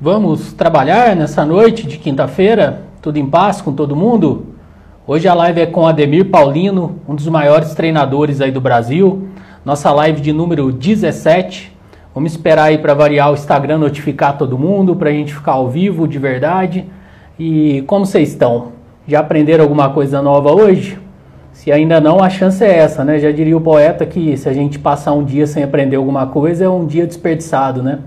Vamos trabalhar nessa noite de quinta-feira? Tudo em paz com todo mundo? Hoje a live é com Ademir Paulino, um dos maiores treinadores aí do Brasil. Nossa live de número 17. Vamos esperar aí para variar o Instagram notificar todo mundo, para a gente ficar ao vivo de verdade. E como vocês estão? Já aprenderam alguma coisa nova hoje? Se ainda não, a chance é essa, né? Já diria o poeta que se a gente passar um dia sem aprender alguma coisa, é um dia desperdiçado, né?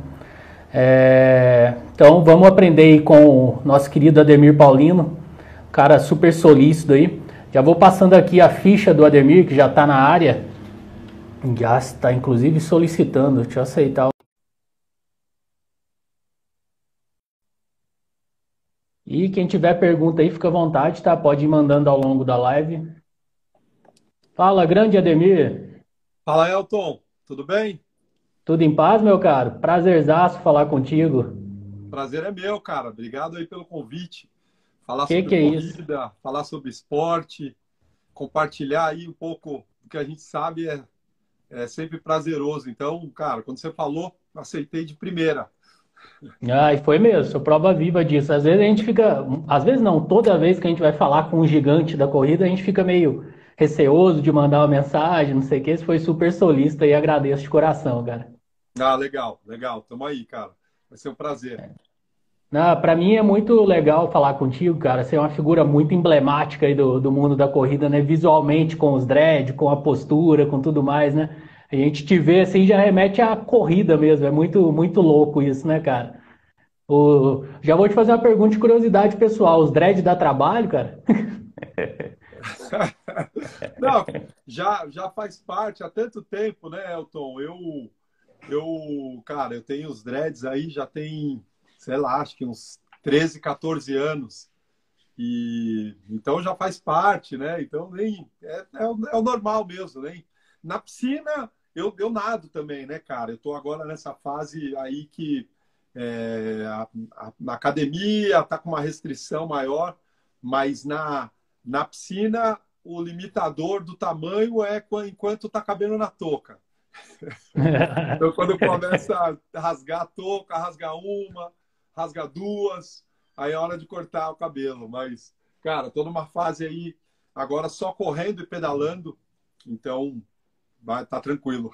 É, então vamos aprender com o nosso querido Ademir Paulino, cara super solícito aí. Já vou passando aqui a ficha do Ademir, que já está na área. Já está inclusive solicitando. Deixa eu aceitar. E quem tiver pergunta aí, fica à vontade, tá? Pode ir mandando ao longo da live. Fala, grande Ademir. Fala, Elton. Tudo bem? Tudo em paz, meu caro? Prazerzaço falar contigo. Prazer é meu, cara. Obrigado aí pelo convite. Falar que sobre que é corrida, isso? falar sobre esporte, compartilhar aí um pouco do que a gente sabe é, é sempre prazeroso. Então, cara, quando você falou, aceitei de primeira. Ah, e foi mesmo, sou prova viva disso. Às vezes a gente fica, às vezes não, toda vez que a gente vai falar com um gigante da corrida, a gente fica meio receoso de mandar uma mensagem, não sei o que. Você foi super solista e agradeço de coração, cara. Ah, legal, legal. Tamo aí, cara. Vai ser um prazer. Não, para mim é muito legal falar contigo, cara. Você é uma figura muito emblemática aí do, do mundo da corrida, né? Visualmente, com os dread, com a postura, com tudo mais, né? A gente te vê assim já remete à corrida mesmo. É muito, muito louco isso, né, cara? O... Já vou te fazer uma pergunta de curiosidade pessoal. Os dread dá trabalho, cara? Não, já, já faz parte há tanto tempo, né, Elton? Eu, eu, cara, eu tenho os dreads aí, já tem, sei lá, acho que uns 13, 14 anos. E então já faz parte, né? Então nem é, é, o, é o normal mesmo, né? Na piscina eu, eu nado também, né, cara? Eu tô agora nessa fase aí que é, a, a, na academia tá com uma restrição maior, mas na, na piscina o limitador do tamanho é enquanto tá cabendo na touca. então, quando começa a rasgar a touca, rasgar uma, rasgar duas, aí é hora de cortar o cabelo. Mas, cara, tô numa fase aí agora só correndo e pedalando, então vai tá tranquilo.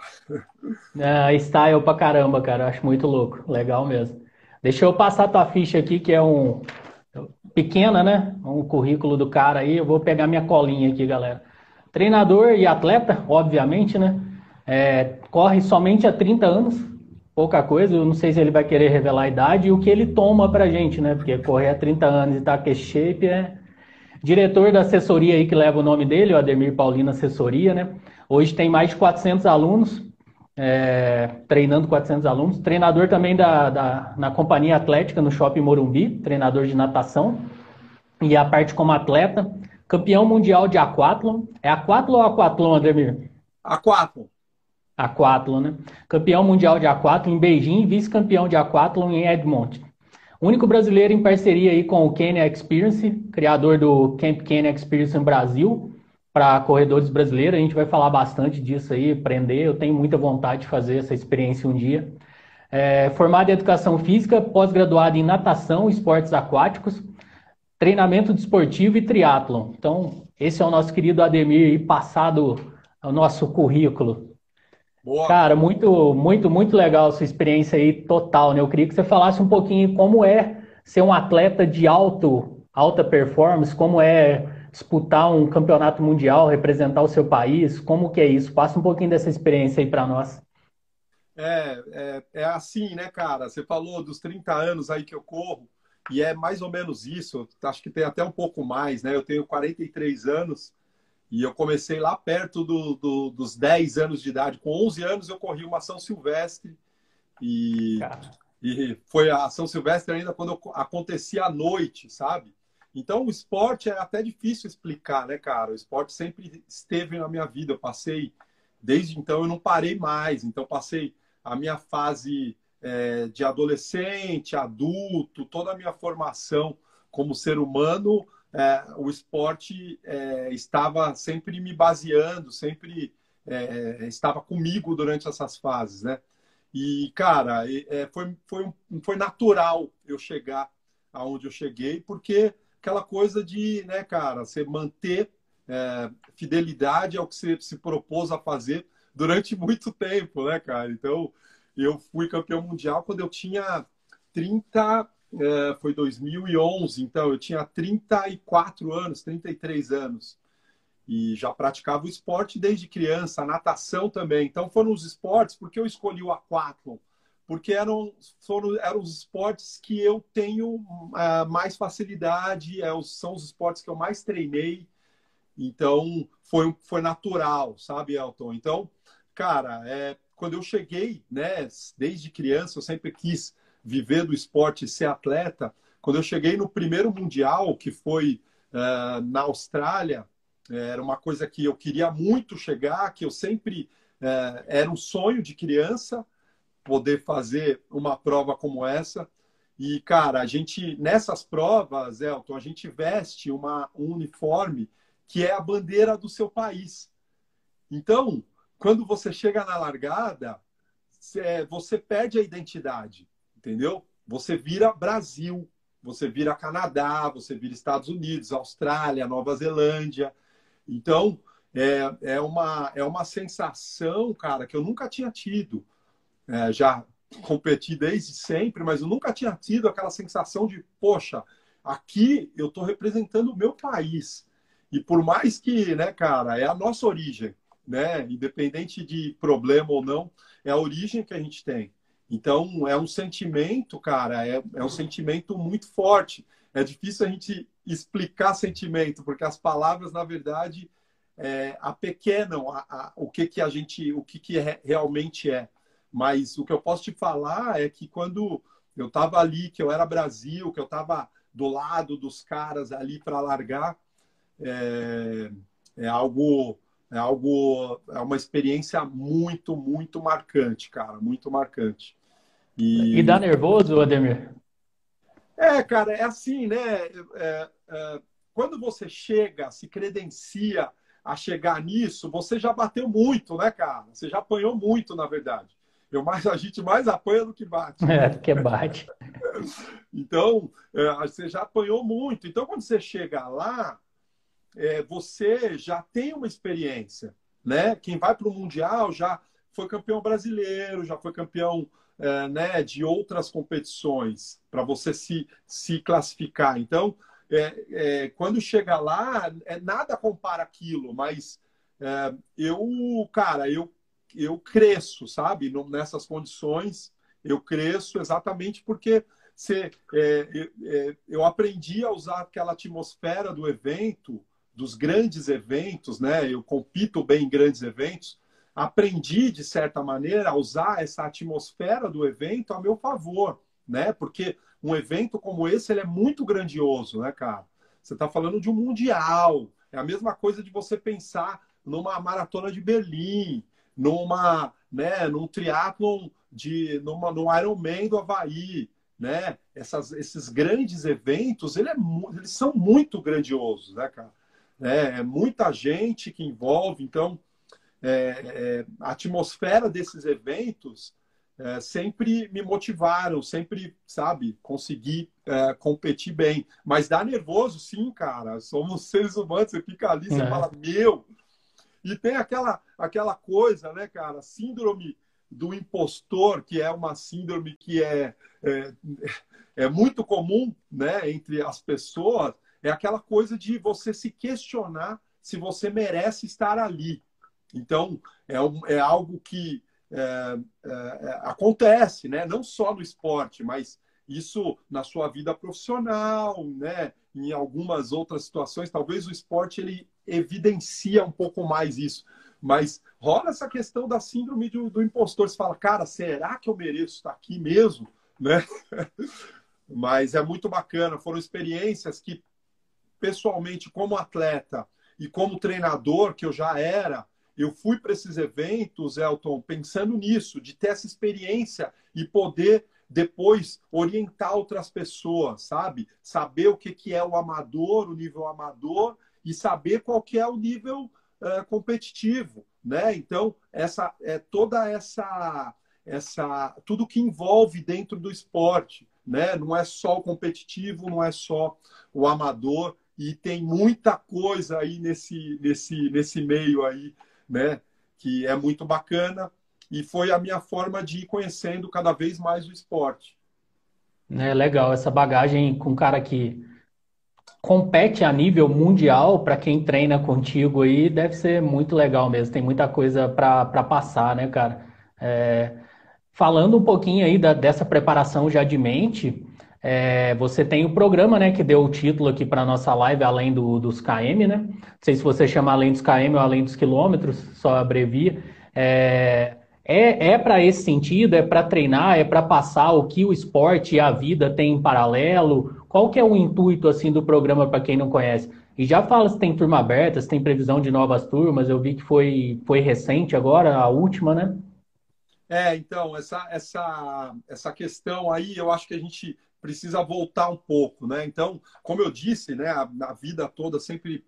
É, style pra caramba, cara. Acho muito louco. Legal mesmo. Deixa eu passar a tua ficha aqui, que é um pequena, né? Um currículo do cara aí. Eu vou pegar minha colinha aqui, galera. Treinador e atleta, obviamente, né? É, corre somente há 30 anos, pouca coisa. Eu não sei se ele vai querer revelar a idade e o que ele toma pra gente, né? Porque correr há 30 anos e tá que shape é. Diretor da assessoria aí que leva o nome dele, o Ademir Paulino Assessoria, né? Hoje tem mais de 400 alunos, é, treinando 400 alunos. Treinador também da, da, na Companhia Atlética, no Shopping Morumbi, treinador de natação. E a parte como atleta, campeão mundial de aquatlon. É aquatlon ou aquatlon, Ademir? Aquatlon. Aquatlon, né? Campeão mundial de aquatlon em Beijing, vice-campeão de aquatlon em Edmonton. Único brasileiro em parceria aí com o Kenya Experience, criador do Camp Kenya Experience no Brasil, para corredores brasileiros. A gente vai falar bastante disso aí, aprender. Eu tenho muita vontade de fazer essa experiência um dia. É, formado em Educação Física, pós-graduado em Natação, Esportes Aquáticos, Treinamento Desportivo e Triatlon. Então, esse é o nosso querido Ademir e passado o nosso currículo. Boa. Cara, muito, muito, muito legal a sua experiência aí, total, né? Eu queria que você falasse um pouquinho como é ser um atleta de alto, alta performance, como é disputar um campeonato mundial, representar o seu país, como que é isso? Passa um pouquinho dessa experiência aí para nós. É, é, é assim, né, cara? Você falou dos 30 anos aí que eu corro, e é mais ou menos isso. Acho que tem até um pouco mais, né? Eu tenho 43 anos e eu comecei lá perto do, do, dos 10 anos de idade. Com 11 anos eu corri uma São Silvestre e, e foi a São Silvestre ainda quando acontecia à noite, sabe? Então o esporte é até difícil explicar, né, cara? O esporte sempre esteve na minha vida. Eu passei, desde então eu não parei mais. Então passei a minha fase é, de adolescente, adulto, toda a minha formação como ser humano, é, o esporte é, estava sempre me baseando, sempre é, estava comigo durante essas fases, né? E, cara, é, foi, foi, foi natural eu chegar aonde eu cheguei, porque aquela coisa de, né, cara, você manter é, fidelidade ao que você se propôs a fazer durante muito tempo, né, cara? Então, eu fui campeão mundial quando eu tinha 30, é, foi 2011, então eu tinha 34 anos, 33 anos. E já praticava o esporte desde criança, natação também. Então foram os esportes, porque eu escolhi o aquatlon? Porque eram, foram, eram os esportes que eu tenho uh, mais facilidade, é, são os esportes que eu mais treinei. Então foi, foi natural, sabe, Elton? Então, cara, é, quando eu cheguei, né, desde criança, eu sempre quis viver do esporte e ser atleta. Quando eu cheguei no primeiro mundial, que foi uh, na Austrália, era uma coisa que eu queria muito chegar, que eu sempre uh, era um sonho de criança poder fazer uma prova como essa. E, cara, a gente, nessas provas, Elton, a gente veste uma, um uniforme que é a bandeira do seu país. Então, quando você chega na largada, você perde a identidade entendeu? Você vira Brasil, você vira Canadá, você vira Estados Unidos, Austrália, Nova Zelândia. Então, é, é, uma, é uma sensação, cara, que eu nunca tinha tido. É, já competi desde sempre, mas eu nunca tinha tido aquela sensação de, poxa, aqui eu estou representando o meu país. E por mais que, né, cara, é a nossa origem, né? Independente de problema ou não, é a origem que a gente tem. Então, é um sentimento, cara, é, é um sentimento muito forte. É difícil a gente explicar sentimento, porque as palavras, na verdade, é, apequenam a, a, o que, que a gente, o que, que é, realmente é. Mas o que eu posso te falar é que quando eu estava ali, que eu era Brasil, que eu estava do lado dos caras ali para largar, é, é algo é algo, é uma experiência muito, muito marcante, cara, muito marcante. E, e dá nervoso, Ademir? É, cara, é assim, né? É, é, quando você chega, se credencia a chegar nisso, você já bateu muito, né, cara? Você já apanhou muito, na verdade. Eu mais, a gente mais apanha do que bate. É, do que bate. então, é, você já apanhou muito. Então, quando você chega lá, é, você já tem uma experiência, né? Quem vai para o Mundial já foi campeão brasileiro, já foi campeão é, né, de outras competições para você se, se classificar. Então, é, é, quando chega lá, é, nada compara aquilo, mas é, eu, cara, eu, eu cresço, sabe? Nessas condições, eu cresço exatamente porque você, é, é, eu aprendi a usar aquela atmosfera do evento, dos grandes eventos, né? Eu compito bem em grandes eventos, aprendi, de certa maneira, a usar essa atmosfera do evento a meu favor, né? Porque um evento como esse ele é muito grandioso, né, cara? Você está falando de um mundial. É a mesma coisa de você pensar numa maratona de Berlim, numa, né, num triatlon de, numa, no Ironman do Havaí, né? Essas, esses grandes eventos, ele é, eles são muito grandiosos, né, cara? É, é muita gente que envolve, então é, é, a atmosfera desses eventos é, sempre me motivaram, sempre, sabe, consegui é, competir bem. Mas dá nervoso, sim, cara. Somos seres humanos, você fica ali, você é. fala, meu. E tem aquela, aquela coisa, né, cara, síndrome do impostor, que é uma síndrome que é, é, é muito comum né, entre as pessoas, é aquela coisa de você se questionar se você merece estar ali. Então, é, um, é algo que é, é, é, acontece, né? não só no esporte, mas isso na sua vida profissional, né? em algumas outras situações. Talvez o esporte ele evidencia um pouco mais isso. Mas rola essa questão da síndrome do, do impostor. Você fala, cara, será que eu mereço estar aqui mesmo? Né? Mas é muito bacana. Foram experiências que, pessoalmente, como atleta e como treinador, que eu já era, eu fui para esses eventos, Elton, pensando nisso, de ter essa experiência e poder depois orientar outras pessoas, sabe? Saber o que, que é o amador, o nível amador, e saber qual que é o nível uh, competitivo, né? Então, essa é toda essa essa tudo que envolve dentro do esporte, né? Não é só o competitivo, não é só o amador e tem muita coisa aí nesse nesse nesse meio aí, né? Que é muito bacana e foi a minha forma de ir conhecendo cada vez mais o esporte. É legal essa bagagem com um cara que compete a nível mundial para quem treina contigo aí deve ser muito legal mesmo. Tem muita coisa para passar, né, cara? É, falando um pouquinho aí da, dessa preparação já de mente, é, você tem o programa, né, que deu o título aqui para nossa live, além do, dos KM, né? Não sei se você chama além dos KM ou além dos quilômetros, só abrevia. É, é, é para esse sentido, é para treinar, é para passar o que o esporte e a vida tem em paralelo, qual que é o intuito assim do programa para quem não conhece? E já fala se tem turma aberta, se tem previsão de novas turmas. Eu vi que foi, foi recente agora, a última, né? É, então, essa, essa, essa questão aí, eu acho que a gente precisa voltar um pouco, né? Então, como eu disse, né, a, a vida toda sempre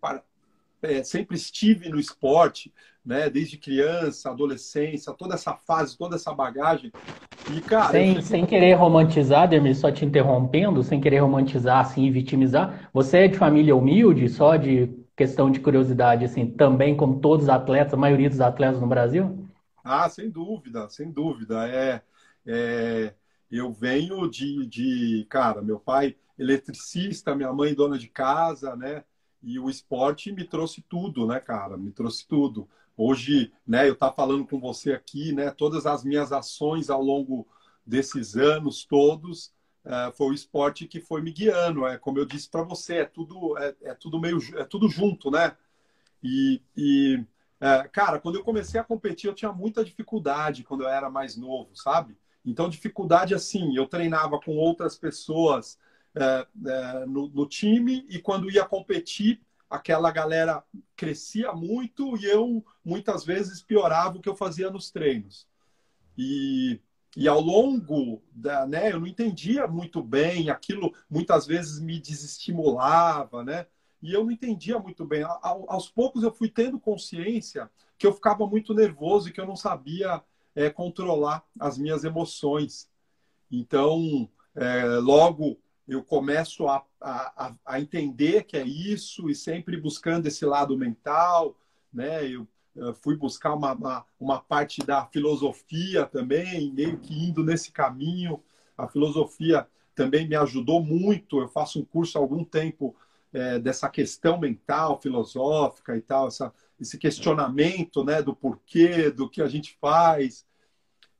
é, sempre estive no esporte, né? Desde criança, adolescência, toda essa fase, toda essa bagagem. E, cara, sem, sem querer romantizar, Dermi, só te interrompendo, sem querer romantizar assim e vitimizar, você é de família humilde, só de questão de curiosidade, assim, também como todos os atletas, a maioria dos atletas no Brasil? Ah, sem dúvida, sem dúvida. É, é eu venho de, de, cara, meu pai eletricista, minha mãe dona de casa, né? E o esporte me trouxe tudo, né, cara? Me trouxe tudo. Hoje, né, eu estar falando com você aqui, né? Todas as minhas ações ao longo desses anos todos é, foi o esporte que foi me guiando. É como eu disse para você, é tudo é, é, tudo meio é tudo junto, né? E, e é, cara, quando eu comecei a competir, eu tinha muita dificuldade quando eu era mais novo, sabe? Então, dificuldade assim, eu treinava com outras pessoas é, é, no, no, time e quando ia competir, aquela galera crescia muito e eu muitas vezes piorava o que eu fazia nos treinos. E, e ao longo da, né, eu não entendia muito bem, aquilo muitas vezes me desestimulava, né? E eu não entendia muito bem. A, aos poucos eu fui tendo consciência que eu ficava muito nervoso e que eu não sabia é, controlar as minhas emoções. Então, é, logo eu começo a, a, a, entender que é isso e sempre buscando esse lado mental, né? Eu, fui buscar uma, uma, uma, parte da filosofia também, meio que indo nesse caminho. A filosofia também me ajudou muito. Eu faço um curso há algum tempo é, dessa questão mental, filosófica e tal, essa, esse questionamento né, do porquê, do que a gente faz,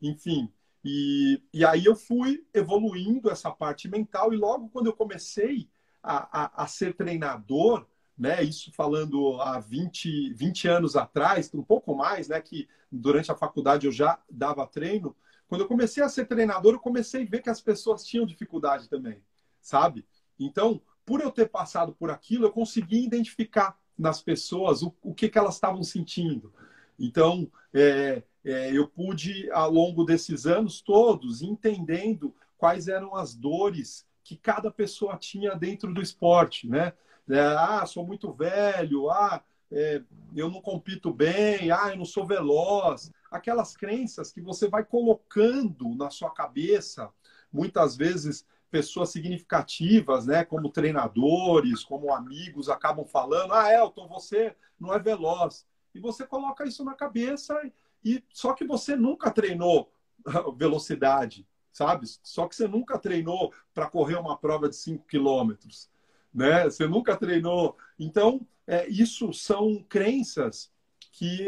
enfim. E, e aí eu fui evoluindo essa parte mental, e logo quando eu comecei a, a, a ser treinador, né, isso falando há 20, 20 anos atrás, um pouco mais, né, que durante a faculdade eu já dava treino. Quando eu comecei a ser treinador, eu comecei a ver que as pessoas tinham dificuldade também, sabe? Então, por eu ter passado por aquilo, eu consegui identificar nas pessoas o, o que, que elas estavam sentindo. Então, é, é, eu pude, ao longo desses anos todos, entendendo quais eram as dores que cada pessoa tinha dentro do esporte, né? É, ah, sou muito velho, ah, é, eu não compito bem, ah, eu não sou veloz. Aquelas crenças que você vai colocando na sua cabeça, muitas vezes pessoas significativas, né, como treinadores, como amigos, acabam falando: ah, Elton, você não é veloz. E você coloca isso na cabeça e só que você nunca treinou velocidade, sabe? Só que você nunca treinou para correr uma prova de 5 quilômetros, né? Você nunca treinou. Então, é, isso são crenças que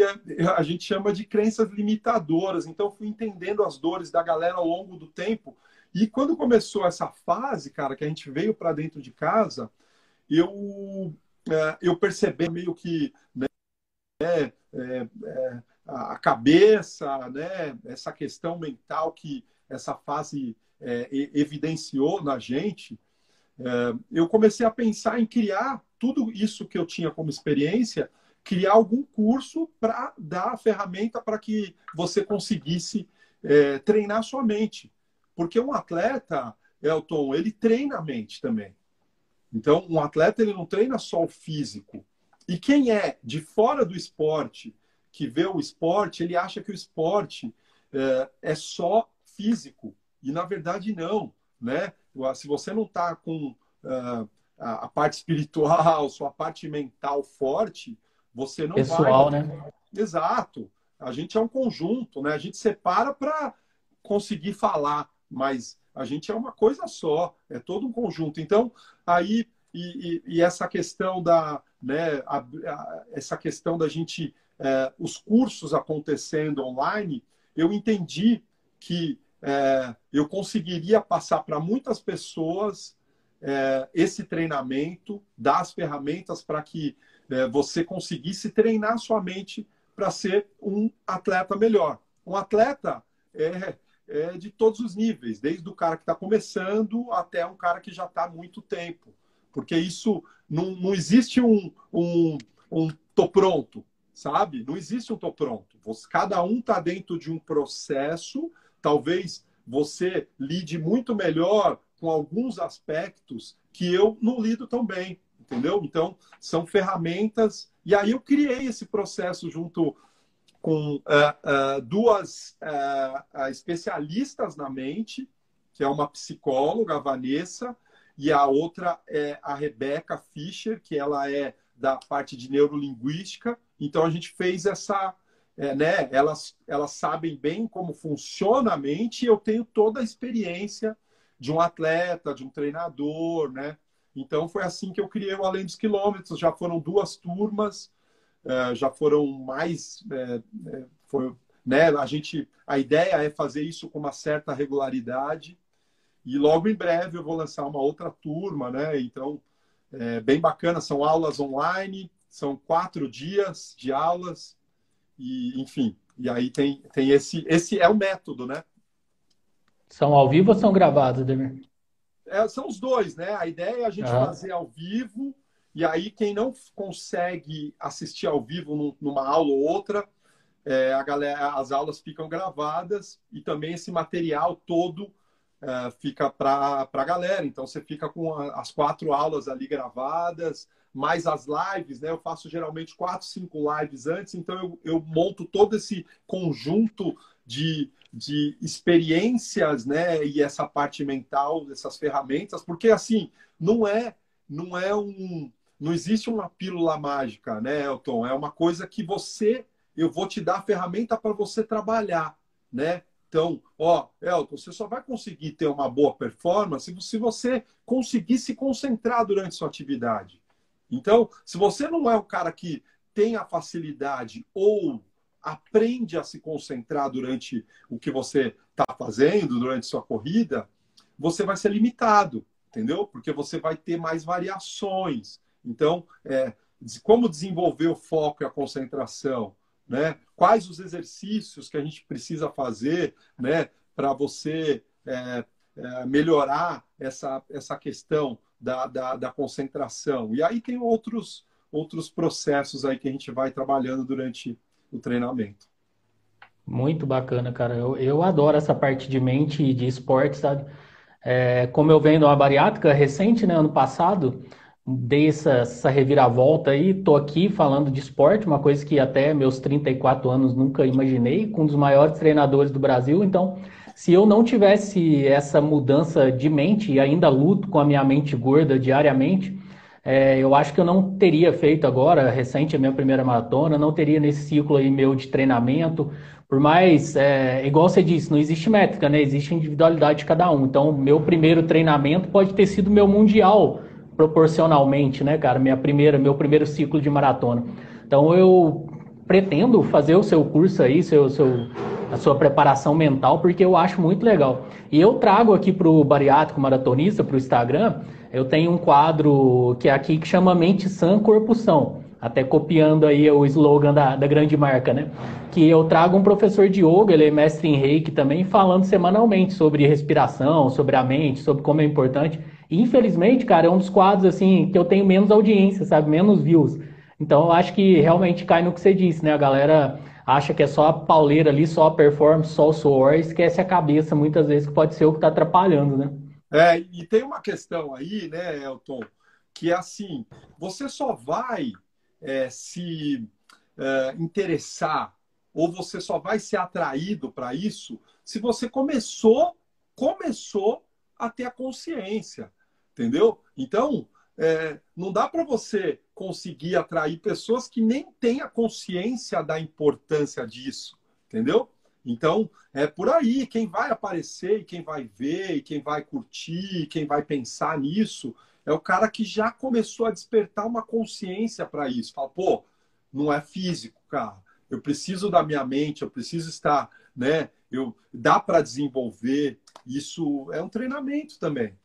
a gente chama de crenças limitadoras. Então, fui entendendo as dores da galera ao longo do tempo. E quando começou essa fase, cara, que a gente veio para dentro de casa, eu, é, eu percebi meio que né, é, é, a cabeça, né? essa questão mental que essa fase é, evidenciou na gente, é, eu comecei a pensar em criar tudo isso que eu tinha como experiência, criar algum curso para dar a ferramenta para que você conseguisse é, treinar sua mente. Porque um atleta, Elton, ele treina a mente também. Então, um atleta ele não treina só o físico. E quem é de fora do esporte que vê o esporte, ele acha que o esporte é, é só físico. E na verdade não, né? Se você não está com uh, a, parte espiritual, sua parte mental forte, você não Pessoal, vai. Pessoal, né? Exato. A gente é um conjunto, né? A gente separa para conseguir falar, mas a gente é uma coisa só, é todo um conjunto. Então, aí e, e, e essa questão da, né, a, a, essa questão da gente, é, os cursos acontecendo online, eu entendi que é, eu conseguiria passar para muitas pessoas é, esse treinamento, dar as ferramentas para que é, você conseguisse treinar sua mente para ser um atleta melhor. Um atleta é, é, de todos os níveis, desde o cara que está começando até um cara que já está há muito tempo. Porque isso não, não existe um, um, um tô pronto, sabe? Não existe um tô pronto. Você, cada um está dentro de um processo, talvez você lide muito melhor com alguns aspectos que eu não lido tão bem, entendeu? Então, são ferramentas. E aí eu criei esse processo junto com uh, uh, duas uh, especialistas na mente, que é uma psicóloga, a Vanessa, e a outra é a Rebeca Fischer, que ela é da parte de neurolinguística. Então, a gente fez essa é, né, elas, elas sabem bem como funciona a mente e eu tenho toda a experiência de um atleta, de um treinador, né? Então foi assim que eu criei o Além dos Quilômetros. Já foram duas turmas, é, já foram mais, é, é, foi, né? A gente, a ideia é fazer isso com uma certa regularidade e logo em breve eu vou lançar uma outra turma, né? Então é bem bacana. São aulas online, são quatro dias de aulas e enfim. E aí tem, tem esse, esse é o método, né? São ao vivo ou são gravados, Demir? É, são os dois, né? A ideia é a gente fazer ao vivo, e aí quem não consegue assistir ao vivo numa aula ou outra, é, a galera, as aulas ficam gravadas e também esse material todo é, fica para a galera. Então você fica com as quatro aulas ali gravadas, mais as lives, né? Eu faço geralmente quatro, cinco lives antes, então eu, eu monto todo esse conjunto de, de experiências, né? E essa parte mental, essas ferramentas, porque assim, não é, não é um. Não existe uma pílula mágica, né, Elton? É uma coisa que você. Eu vou te dar a ferramenta para você trabalhar, né? Então, ó, Elton, você só vai conseguir ter uma boa performance se você conseguir se concentrar durante sua atividade. Então, se você não é um cara que tem a facilidade ou aprende a se concentrar durante o que você está fazendo, durante sua corrida, você vai ser limitado, entendeu? Porque você vai ter mais variações. Então, é, como desenvolver o foco e a concentração? Né? Quais os exercícios que a gente precisa fazer né, para você é, é, melhorar essa, essa questão da, da, da concentração? E aí tem outros, outros processos aí que a gente vai trabalhando durante o treinamento. Muito bacana, cara. Eu, eu adoro essa parte de mente e de esporte, sabe? É, como eu venho de uma bariátrica recente, né, ano passado, dei essa, essa reviravolta aí, tô aqui falando de esporte, uma coisa que até meus 34 anos nunca imaginei, com um dos maiores treinadores do Brasil. Então, se eu não tivesse essa mudança de mente e ainda luto com a minha mente gorda diariamente, é, eu acho que eu não teria feito agora, recente, a minha primeira maratona, não teria nesse ciclo aí meu de treinamento. Por mais, é, igual você disse, não existe métrica, né? Existe individualidade de cada um. Então, meu primeiro treinamento pode ter sido meu mundial, proporcionalmente, né, cara? Minha primeira, meu primeiro ciclo de maratona. Então, eu pretendo fazer o seu curso aí, seu, seu, a sua preparação mental, porque eu acho muito legal. E eu trago aqui para o bariátrico maratonista, para o Instagram, eu tenho um quadro que é aqui que chama Mente Sã, Corpo São. Até copiando aí o slogan da, da grande marca, né? Que eu trago um professor de yoga, ele é mestre em reiki também, falando semanalmente sobre respiração, sobre a mente, sobre como é importante. Infelizmente, cara, é um dos quadros assim que eu tenho menos audiência, sabe? Menos views. Então eu acho que realmente cai no que você disse, né? A galera acha que é só a pauleira ali, só a performance, só o suor, esquece a cabeça muitas vezes, que pode ser o que está atrapalhando, né? É, e tem uma questão aí, né, Elton, que é assim, você só vai é, se é, interessar ou você só vai ser atraído para isso se você começou, começou a ter a consciência, entendeu? Então, é, não dá para você conseguir atrair pessoas que nem têm a consciência da importância disso, entendeu? Então, é por aí. Quem vai aparecer e quem vai ver e quem vai curtir, e quem vai pensar nisso, é o cara que já começou a despertar uma consciência para isso. Fala, pô, não é físico, cara. Eu preciso da minha mente, eu preciso estar, né? Eu, dá para desenvolver. Isso é um treinamento também.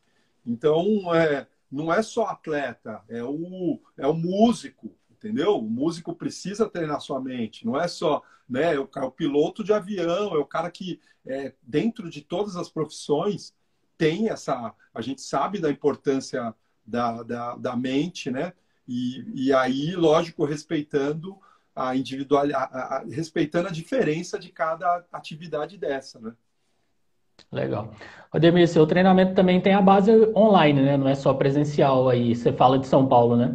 Então, é, não é só atleta, é o, é o músico, entendeu? O músico precisa treinar sua mente, não é só né, é o, é o piloto de avião, é o cara que, é, dentro de todas as profissões, tem essa. A gente sabe da importância da, da, da mente, né? E, e aí, lógico, respeitando a individualidade, respeitando a diferença de cada atividade dessa, né? Legal. Ademir, seu treinamento também tem a base online, né? Não é só presencial aí. Você fala de São Paulo, né?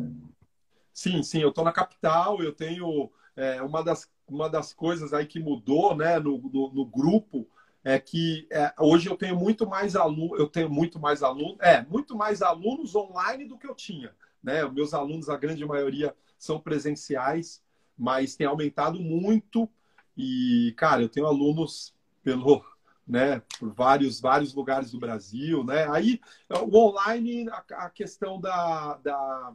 Sim, sim. Eu estou na capital. Eu tenho é, uma, das, uma das coisas aí que mudou, né? No, no, no grupo é que é, hoje eu tenho muito mais alunos. Eu tenho muito mais alunos. É, muito mais alunos online do que eu tinha, né? Os meus alunos, a grande maioria, são presenciais, mas tem aumentado muito. E, cara, eu tenho alunos pelo né, por vários, vários lugares do Brasil, né? Aí o online, a, a questão da, da,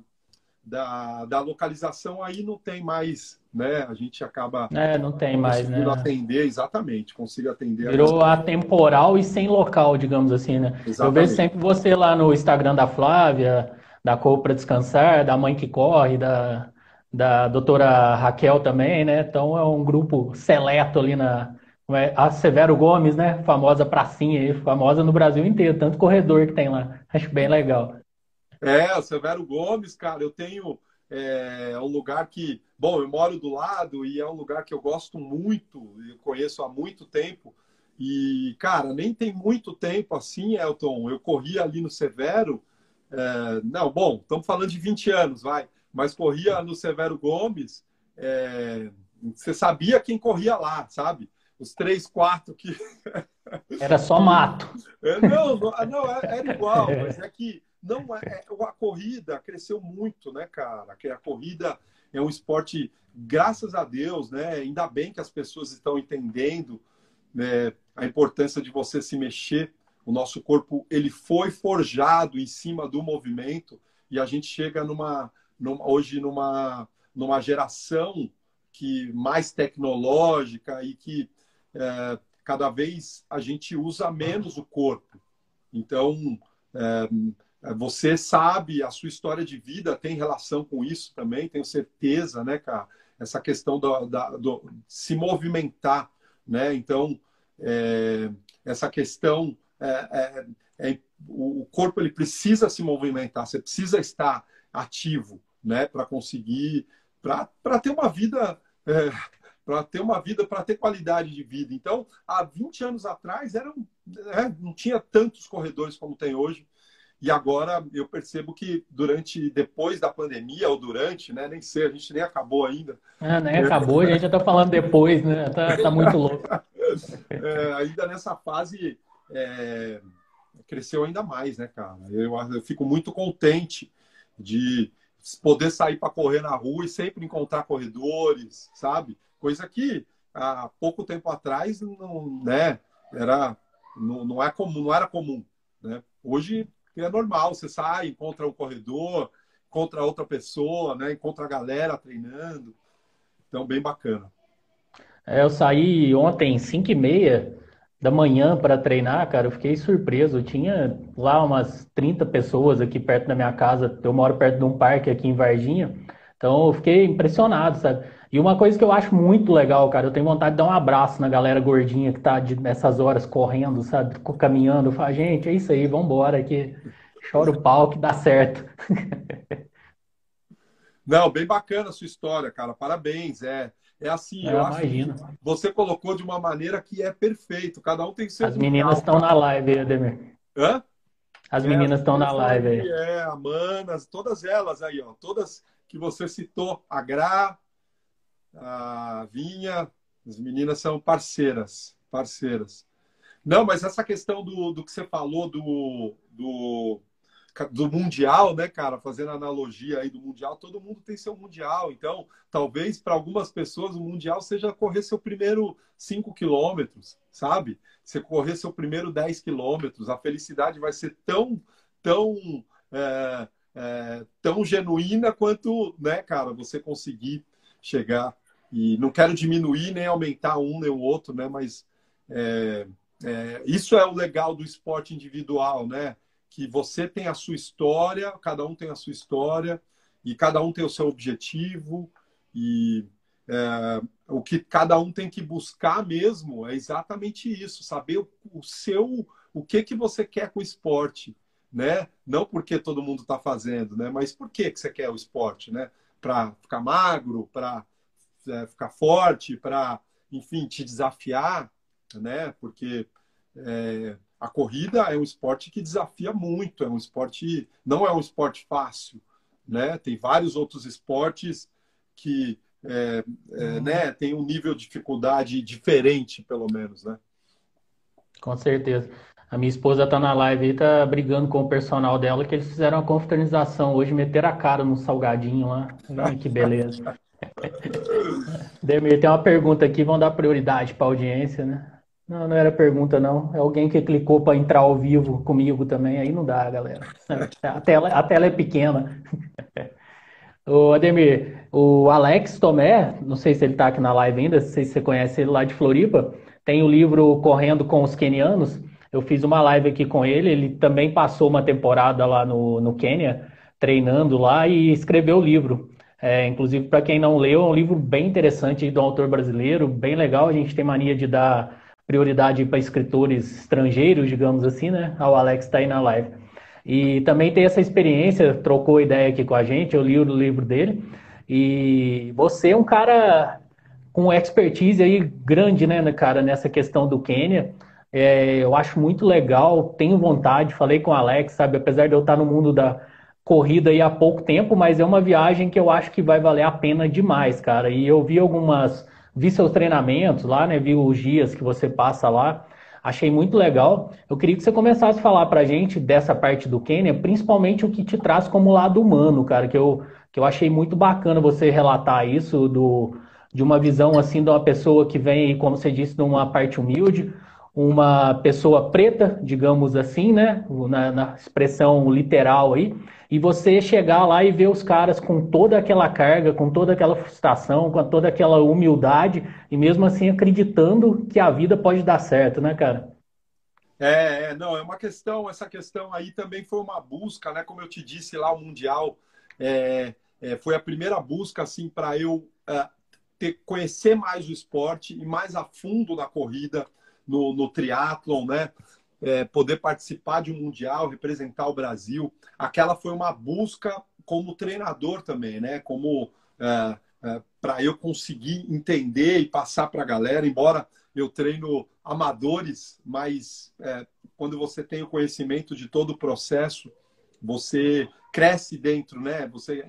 da, da, localização aí não tem mais, né? A gente acaba é, não tem mais, né? atender, exatamente, consigo atender. Virou atemporal e sem local, digamos assim, né? Exatamente. Eu vejo sempre você lá no Instagram da Flávia, da Cor para Descansar, da Mãe que Corre, da, da doutora Raquel também, né? Então é um grupo seleto ali na é? A Severo Gomes, né? Famosa pracinha aí, famosa no Brasil inteiro, tanto corredor que tem lá. Acho bem legal. É, o Severo Gomes, cara, eu tenho é, um lugar que, bom, eu moro do lado e é um lugar que eu gosto muito, eu conheço há muito tempo. E, cara, nem tem muito tempo assim, Elton. Eu corri ali no Severo. É, não, bom, estamos falando de 20 anos, vai. Mas corria no Severo Gomes. É, você sabia quem corria lá, sabe? Os três, quatro que. Era só mato. É, não, não, não, é, era igual, mas é que não é, a corrida cresceu muito, né, cara? Que a corrida é um esporte, graças a Deus, né? Ainda bem que as pessoas estão entendendo né, a importância de você se mexer. O nosso corpo ele foi forjado em cima do movimento e a gente chega numa, numa hoje numa numa geração que mais tecnológica e que é, cada vez a gente usa menos o corpo. Então, é, você sabe, a sua história de vida tem relação com isso também, tenho certeza, né, cara? Essa questão do, da, do se movimentar, né? Então, é, essa questão, é, é, é o corpo ele precisa se movimentar, você precisa estar ativo, né, para conseguir, para ter uma vida é, para ter uma vida, para ter qualidade de vida. Então, há 20 anos atrás, eram, né, não tinha tantos corredores como tem hoje. E agora eu percebo que durante, depois da pandemia, ou durante, né? Nem sei, a gente nem acabou ainda. Ah, nem acabou, a gente já está falando depois, né? Tá, tá muito louco. É, ainda nessa fase é, cresceu ainda mais, né, cara? Eu, eu fico muito contente de poder sair para correr na rua e sempre encontrar corredores, sabe? Coisa que há pouco tempo atrás não, né, era, não, não, é comum, não era comum. Né? Hoje é normal, você sai, encontra um corredor, encontra outra pessoa, né, encontra a galera treinando. Então, bem bacana. É, eu saí ontem, 5 e meia da manhã para treinar, cara, eu fiquei surpreso. Eu tinha lá umas 30 pessoas aqui perto da minha casa. Eu moro perto de um parque aqui em Varginha. Então eu fiquei impressionado, sabe? E uma coisa que eu acho muito legal, cara, eu tenho vontade de dar um abraço na galera gordinha que tá de, nessas horas correndo, sabe? Caminhando. Eu falo, gente, é isso aí, vambora aqui. Chora o pau que dá certo. Não, bem bacana a sua história, cara. Parabéns. É, é assim, eu imagino. acho que você colocou de uma maneira que é perfeito. Cada um tem seu. As meninas estão na live, Ademir. Hã? As é, meninas estão na live aí. É, a Manas, todas elas aí, ó. Todas que você citou, a Gra, a Vinha, As meninas são parceiras, parceiras. Não, mas essa questão do, do que você falou do, do, do Mundial, né, cara? Fazendo analogia aí do Mundial, todo mundo tem seu Mundial. Então, talvez para algumas pessoas o Mundial seja correr seu primeiro 5 quilômetros, sabe? Você correr seu primeiro 10 quilômetros. A felicidade vai ser tão, tão, é, é, tão genuína quanto, né, cara, você conseguir chegar. E não quero diminuir nem aumentar um nem o outro, né? Mas é, é, isso é o legal do esporte individual, né? Que você tem a sua história, cada um tem a sua história e cada um tem o seu objetivo e é, o que cada um tem que buscar mesmo é exatamente isso, saber o, o seu, o que que você quer com o esporte, né? Não porque todo mundo está fazendo, né? Mas por que que você quer o esporte, né? Para ficar magro, para é, ficar forte, para, enfim, te desafiar né? Porque é, a corrida é um esporte que desafia muito, é um esporte, não é um esporte fácil, né? Tem vários outros esportes que é, é, uhum. né, tem um nível de dificuldade diferente, pelo menos, né? Com certeza. A minha esposa está na live e tá brigando com o personal dela que eles fizeram uma confraternização hoje, meteram a cara no salgadinho lá. Ai, que beleza. Demir, tem uma pergunta aqui, vamos dar prioridade para a audiência, né? Não, não era pergunta, não. É alguém que clicou para entrar ao vivo comigo também. Aí não dá, galera. A tela, a tela é pequena. o Ademir, o Alex Tomé, não sei se ele está aqui na live ainda, não sei se você conhece ele lá de Floripa, tem o livro Correndo com os Kenianos. Eu fiz uma live aqui com ele. Ele também passou uma temporada lá no, no Quênia, treinando lá e escreveu o livro. É, inclusive, para quem não leu, é um livro bem interessante do autor brasileiro, bem legal. A gente tem mania de dar prioridade para escritores estrangeiros, digamos assim, né? Ah, o Alex está aí na live. E também tem essa experiência, trocou ideia aqui com a gente, eu li o livro dele. E você é um cara com expertise aí grande, né, cara, nessa questão do Quênia. É, eu acho muito legal, tenho vontade, falei com o Alex, sabe, apesar de eu estar no mundo da corrida aí há pouco tempo, mas é uma viagem que eu acho que vai valer a pena demais, cara. E eu vi algumas vi seus treinamentos lá, né? Vi os dias que você passa lá. Achei muito legal. Eu queria que você começasse a falar pra gente dessa parte do Quênia, principalmente o que te traz como lado humano, cara, que eu, que eu achei muito bacana você relatar isso do, de uma visão assim de uma pessoa que vem, como você disse, de uma parte humilde, uma pessoa preta, digamos assim, né? Na, na expressão literal aí, e você chegar lá e ver os caras com toda aquela carga, com toda aquela frustração, com toda aquela humildade e mesmo assim acreditando que a vida pode dar certo, né, cara? É, é não, é uma questão, essa questão aí também foi uma busca, né? Como eu te disse lá, o Mundial é, é, foi a primeira busca, assim, para eu é, ter, conhecer mais o esporte e mais a fundo na corrida, no, no triatlon, né? é, poder participar de um mundial, representar o Brasil. Aquela foi uma busca como treinador também, né? Como é, é, para eu conseguir entender e passar para a galera, embora eu treino amadores, mas é, quando você tem o conhecimento de todo o processo, você cresce dentro, né? Você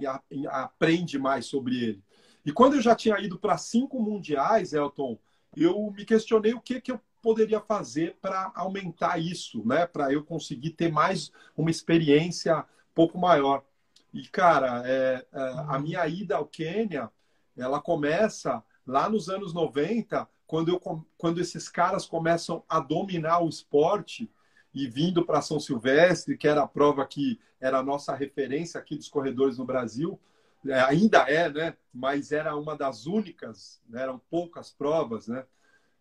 aprende mais sobre ele. E quando eu já tinha ido para cinco mundiais, Elton, eu me questionei o que, que eu poderia fazer para aumentar isso, né? Para eu conseguir ter mais uma experiência um pouco maior. E, cara, é, é, a minha ida ao Quênia, ela começa lá nos anos 90, quando, eu, quando esses caras começam a dominar o esporte e vindo para São Silvestre, que era a prova que era a nossa referência aqui dos corredores no Brasil, é, ainda é, né? Mas era uma das únicas, né? eram poucas provas, né?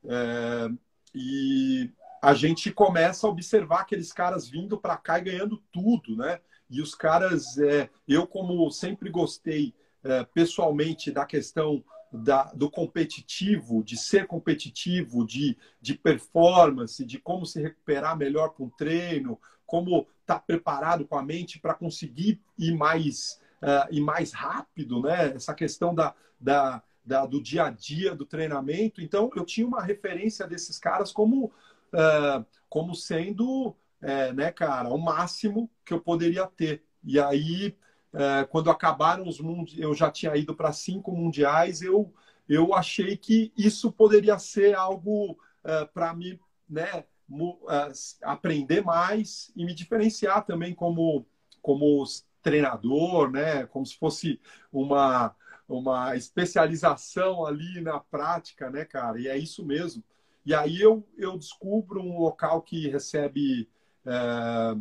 É, e a gente começa a observar aqueles caras vindo para cá e ganhando tudo, né? E os caras, é, eu como sempre gostei é, pessoalmente da questão da, do competitivo, de ser competitivo, de, de performance, de como se recuperar melhor com o treino, como estar tá preparado com a mente para conseguir ir mais, uh, ir mais rápido, né? Essa questão da, da, da, do dia a dia do treinamento. Então, eu tinha uma referência desses caras como, uh, como sendo, uh, né, cara, o máximo que eu poderia ter. E aí, uh, quando acabaram os mundiais, eu já tinha ido para cinco mundiais, eu eu achei que isso poderia ser algo uh, eh, para me né, aprender mais e me diferenciar também como, como treinador, né, como se fosse uma, uma especialização ali na prática, né, cara? E é isso mesmo. E aí eu, eu descubro um local que recebe, é,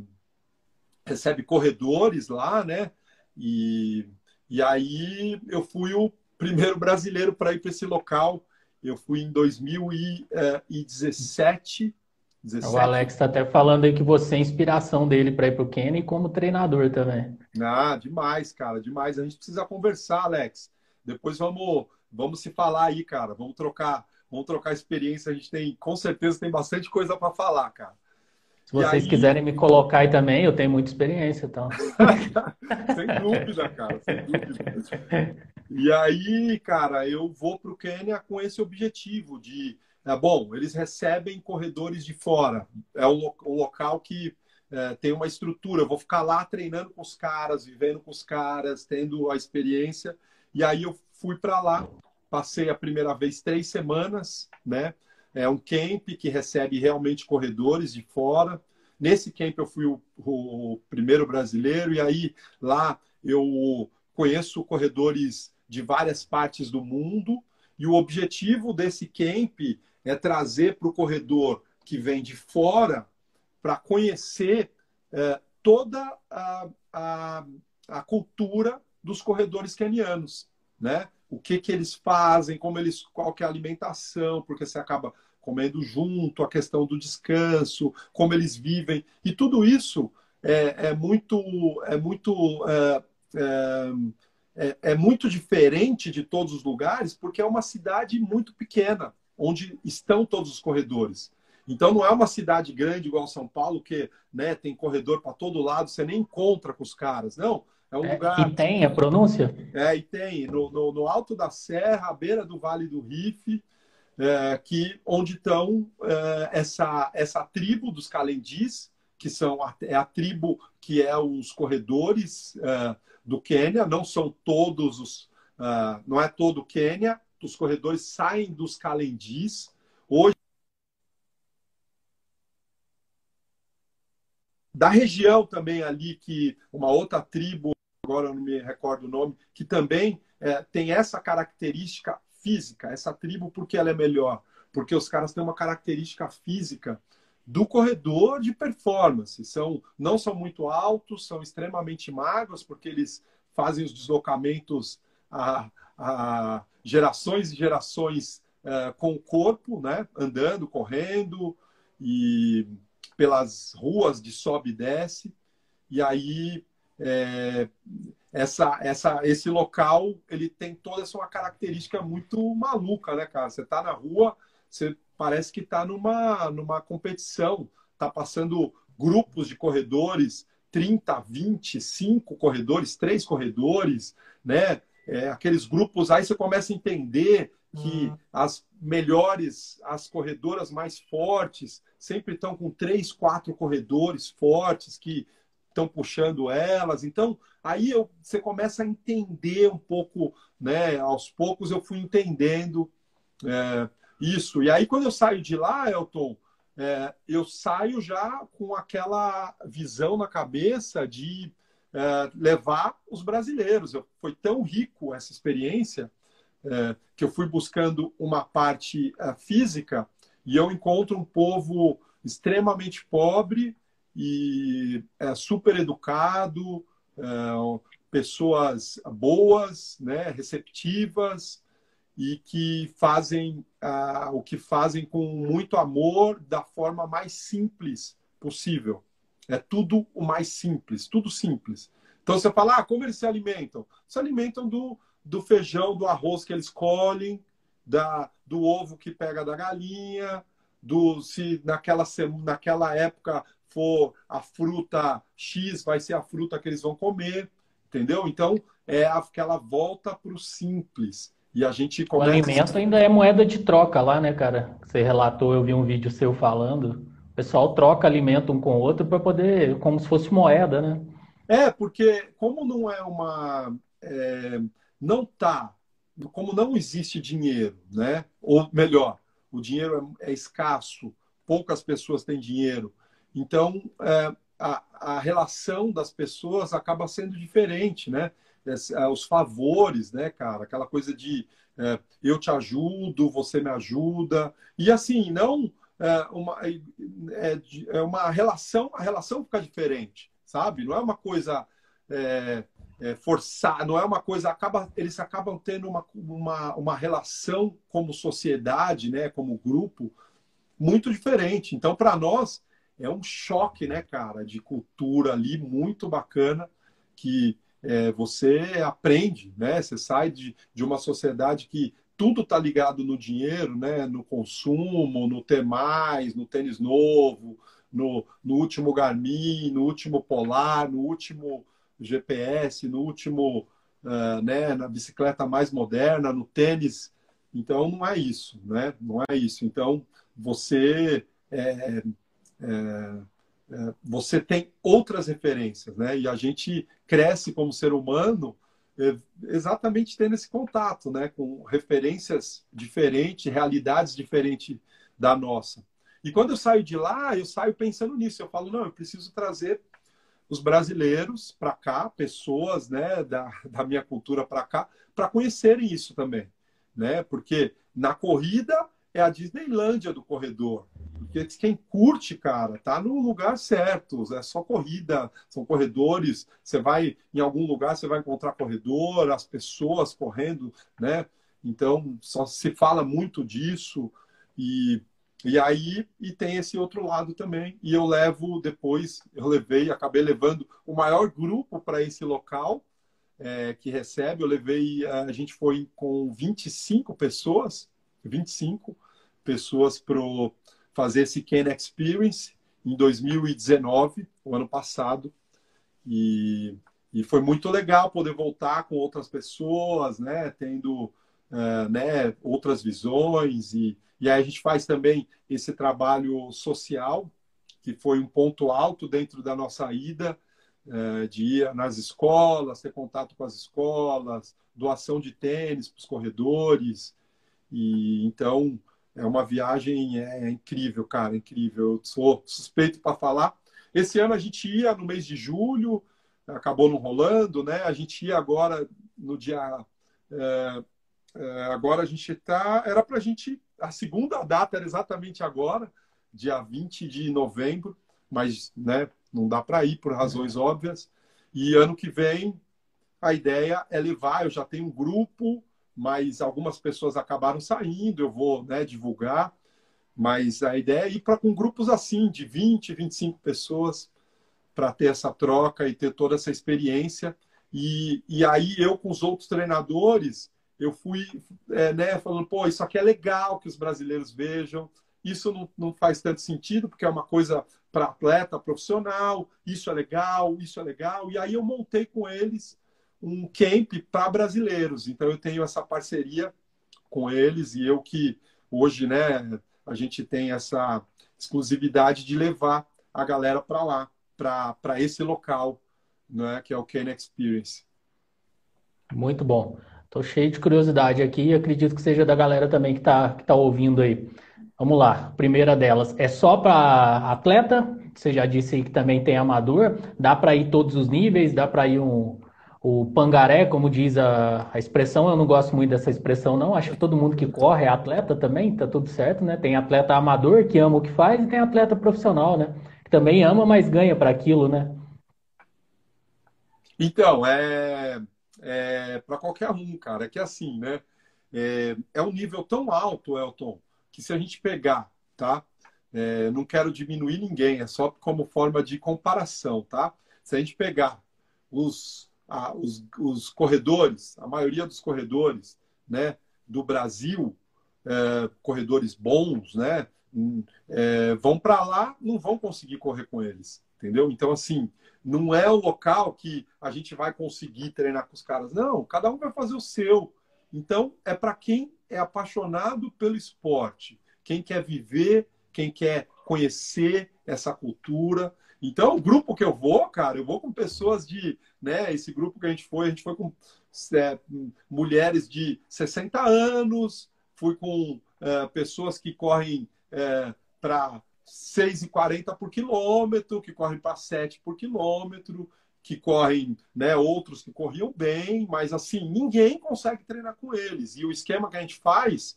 recebe corredores lá, né? E, e aí eu fui o primeiro brasileiro para ir para esse local. Eu fui em 2017. 17. O Alex está até falando aí que você é inspiração dele para ir para o Kenny como treinador também. Ah, demais, cara, demais. A gente precisa conversar, Alex. Depois vamos, vamos se falar aí, cara. Vamos trocar, vamos trocar experiência. A gente tem, com certeza, tem bastante coisa para falar, cara. Se vocês aí... quiserem me colocar aí também, eu tenho muita experiência, então. sem dúvida, cara, sem dúvida. E aí, cara, eu vou para o Quênia com esse objetivo de, é, bom, eles recebem corredores de fora. É um, um local que é, tem uma estrutura. Eu vou ficar lá treinando com os caras, vivendo com os caras, tendo a experiência. E aí eu fui para lá, passei a primeira vez três semanas, né? É um camp que recebe realmente corredores de fora. Nesse camp eu fui o, o primeiro brasileiro e aí lá eu conheço corredores de várias partes do mundo e o objetivo desse camp é trazer para o corredor que vem de fora para conhecer é, toda a, a, a cultura dos corredores kenianos, né? O que que eles fazem, como eles, qual que é a alimentação, porque você acaba comendo junto, a questão do descanso, como eles vivem e tudo isso é, é muito é muito é, é, é, é muito diferente de todos os lugares porque é uma cidade muito pequena onde estão todos os corredores. Então não é uma cidade grande igual São Paulo que né, tem corredor para todo lado, você nem encontra com os caras. Não, é um é, lugar. E tem a pronúncia? É, e tem. No, no, no, alto da serra, à beira do Vale do Rife, é, que, onde estão é, essa, essa tribo dos Calendis, que são a, é a tribo que é os corredores é, do Quênia, não são todos os. É, não é todo o Quênia, os corredores saem dos Calendis. Hoje, da região também ali que uma outra tribo agora eu não me recordo o nome, que também é, tem essa característica física, essa tribo, porque ela é melhor? Porque os caras têm uma característica física do corredor de performance. São, não são muito altos, são extremamente magros, porque eles fazem os deslocamentos a, a gerações e gerações é, com o corpo, né? andando, correndo, e pelas ruas de sobe e desce. E aí é, essa, essa, esse local ele tem toda essa uma característica muito maluca, né, cara? Você está na rua, você parece que está numa, numa competição, está passando grupos de corredores, 30, 25 corredores, três corredores, né? É, aqueles grupos, aí você começa a entender que uhum. as melhores, as corredoras mais fortes, sempre estão com três, quatro corredores fortes que estão puxando elas. Então, aí eu, você começa a entender um pouco, né? Aos poucos eu fui entendendo é, isso. E aí, quando eu saio de lá, Elton, é, eu saio já com aquela visão na cabeça de é, levar os brasileiros. Eu, foi tão rico essa experiência é, que eu fui buscando uma parte é, física e eu encontro um povo extremamente pobre, e é super educado, é, pessoas boas, né, receptivas e que fazem o que fazem com muito amor da forma mais simples possível. É tudo o mais simples, tudo simples. Então você fala, ah, como eles se alimentam? Se alimentam do, do feijão, do arroz que eles colhem, da, do ovo que pega da galinha, do se naquela, naquela época for a fruta X, vai ser a fruta que eles vão comer, entendeu? Então, é aquela volta para o simples. E a gente começa... O alimento ainda é moeda de troca lá, né, cara? Você relatou, eu vi um vídeo seu falando. O pessoal troca alimento um com o outro para poder, como se fosse moeda, né? É, porque como não é uma. É, não está como não existe dinheiro, né? Ou melhor, o dinheiro é, é escasso, poucas pessoas têm dinheiro. Então, é, a, a, relação das pessoas acaba sendo diferente, né? É, os favores, né, cara? Aquela coisa de é, eu te ajudo, você me ajuda. E assim, não é, uma, é, é uma relação, a relação fica diferente, sabe? Não é uma coisa é, é, forçar, não é uma coisa, acaba, eles acabam tendo uma, uma, uma relação como sociedade, né, como grupo, muito diferente. Então, para nós, é um choque, né, cara, de cultura ali muito bacana que é, você aprende, né? Você sai de, de uma sociedade que tudo está ligado no dinheiro, né? No consumo, no ter mais, no tênis novo, no, no último Garmin, no último Polar, no último GPS, no último, uh, né, na bicicleta mais moderna, no tênis. Então, não é isso, né? Não é isso. Então, você é, você tem outras referências, né? E a gente cresce como ser humano é, exatamente tendo esse contato, né? Com referências diferentes, realidades diferentes da nossa. E quando eu saio de lá, eu saio pensando nisso. Eu falo, não, eu preciso trazer os brasileiros para cá, pessoas né, da, da minha cultura para cá, para conhecerem isso também. Né? Porque na corrida é a Disneylândia do corredor. Porque quem curte, cara, tá no lugar certo. É só corrida, são corredores. Você vai em algum lugar, você vai encontrar corredor, as pessoas correndo, né? Então, só se fala muito disso. E e aí, e tem esse outro lado também. E eu levo depois, eu levei, acabei levando o maior grupo para esse local é, que recebe. Eu levei, a gente foi com 25 pessoas, 25 pessoas para fazer esse Ken Experience em 2019, o ano passado. E, e foi muito legal poder voltar com outras pessoas, né? Tendo uh, né, outras visões e, e aí a gente faz também esse trabalho social, que foi um ponto alto dentro da nossa ida, uh, de ir nas escolas, ter contato com as escolas, doação de tênis para os corredores. E então é uma viagem é, é incrível, cara, incrível. Eu sou suspeito para falar. Esse ano a gente ia no mês de julho, acabou não rolando, né? A gente ia agora no dia é, é, agora a gente está. Era para a gente. A segunda data era exatamente agora, dia 20 de novembro, mas né, não dá para ir por razões óbvias. E ano que vem a ideia é levar. Eu já tenho um grupo, mas algumas pessoas acabaram saindo. Eu vou né, divulgar. Mas a ideia é ir para com grupos assim, de 20, 25 pessoas, para ter essa troca e ter toda essa experiência. E, e aí eu com os outros treinadores eu fui é, né, falando, pô, isso aqui é legal que os brasileiros vejam. Isso não, não faz tanto sentido, porque é uma coisa para atleta profissional, isso é legal, isso é legal. E aí eu montei com eles um camp para brasileiros. Então eu tenho essa parceria com eles e eu que hoje, né, a gente tem essa exclusividade de levar a galera para lá, para esse local, né, que é o Kane Experience. Muito bom. Estou cheio de curiosidade aqui e acredito que seja da galera também que está que tá ouvindo aí. Vamos lá, primeira delas, é só para atleta? Você já disse aí que também tem amador. Dá para ir todos os níveis? Dá para ir um, o pangaré, como diz a, a, expressão? Eu não gosto muito dessa expressão, não. Acho que todo mundo que corre é atleta também, tá tudo certo, né? Tem atleta amador que ama o que faz e tem atleta profissional, né? Que também ama, mas ganha para aquilo, né? Então, é é, para qualquer um, cara. É que assim, né? É, é, um nível tão alto, Elton, que se a gente pegar, tá? É, não quero diminuir ninguém, é só como forma de comparação, tá? Se a gente pegar os, a, os, os corredores, a maioria dos corredores, né, do Brasil, é, corredores bons, né, é, vão para lá, não vão conseguir correr com eles, entendeu? Então, assim, não é o local que a gente vai conseguir treinar com os caras. Não, cada um vai fazer o seu. Então, é para quem é apaixonado pelo esporte, quem quer viver, quem quer conhecer essa cultura. Então, o grupo que eu vou, cara, eu vou com pessoas de, né, esse grupo que a gente foi, a gente foi com é, mulheres de 60 anos, fui com é, pessoas que correm é, para 6,40 por quilômetro, que correm para 7 por quilômetro, que correm, né, outros que corriam bem, mas assim, ninguém consegue treinar com eles. E o esquema que a gente faz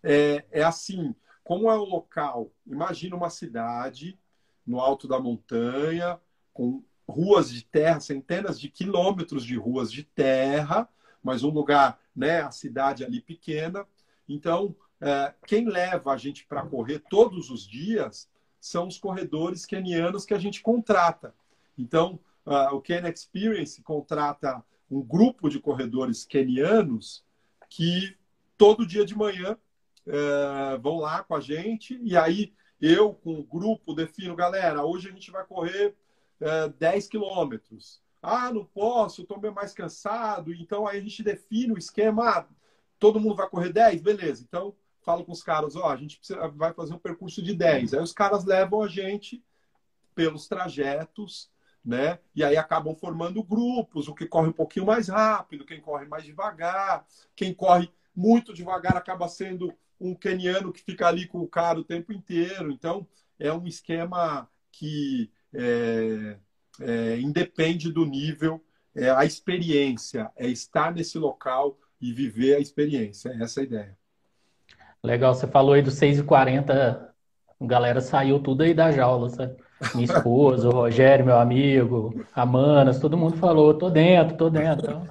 é, é assim, como é o local? Imagina uma cidade no alto da montanha, com ruas de terra, centenas de quilômetros de ruas de terra, mas um lugar, né, a cidade ali pequena. Então, é, quem leva a gente para correr todos os dias são os corredores kenianos que a gente contrata. Então, uh, o Ken Experience contrata um grupo de corredores kenianos que todo dia de manhã uh, vão lá com a gente e aí eu com o grupo defino, galera, hoje a gente vai correr uh, 10 quilômetros. Ah, não posso, estou mais cansado. Então aí a gente define o esquema. Ah, todo mundo vai correr 10? Beleza. Então falo com os caras, ó, a gente precisa, vai fazer um percurso de 10. Aí os caras levam a gente pelos trajetos né? E aí acabam formando grupos, o que corre um pouquinho mais rápido, quem corre mais devagar, quem corre muito devagar acaba sendo um keniano que fica ali com o cara o tempo inteiro. Então, é um esquema que é, é, independe do nível, é a experiência, é estar nesse local e viver a experiência. É essa a ideia. Legal, você falou aí dos 6h40, a galera saiu tudo aí da jaula, sabe? Minha esposa, o Rogério, meu amigo, a Manas, todo mundo falou, tô dentro, tô dentro.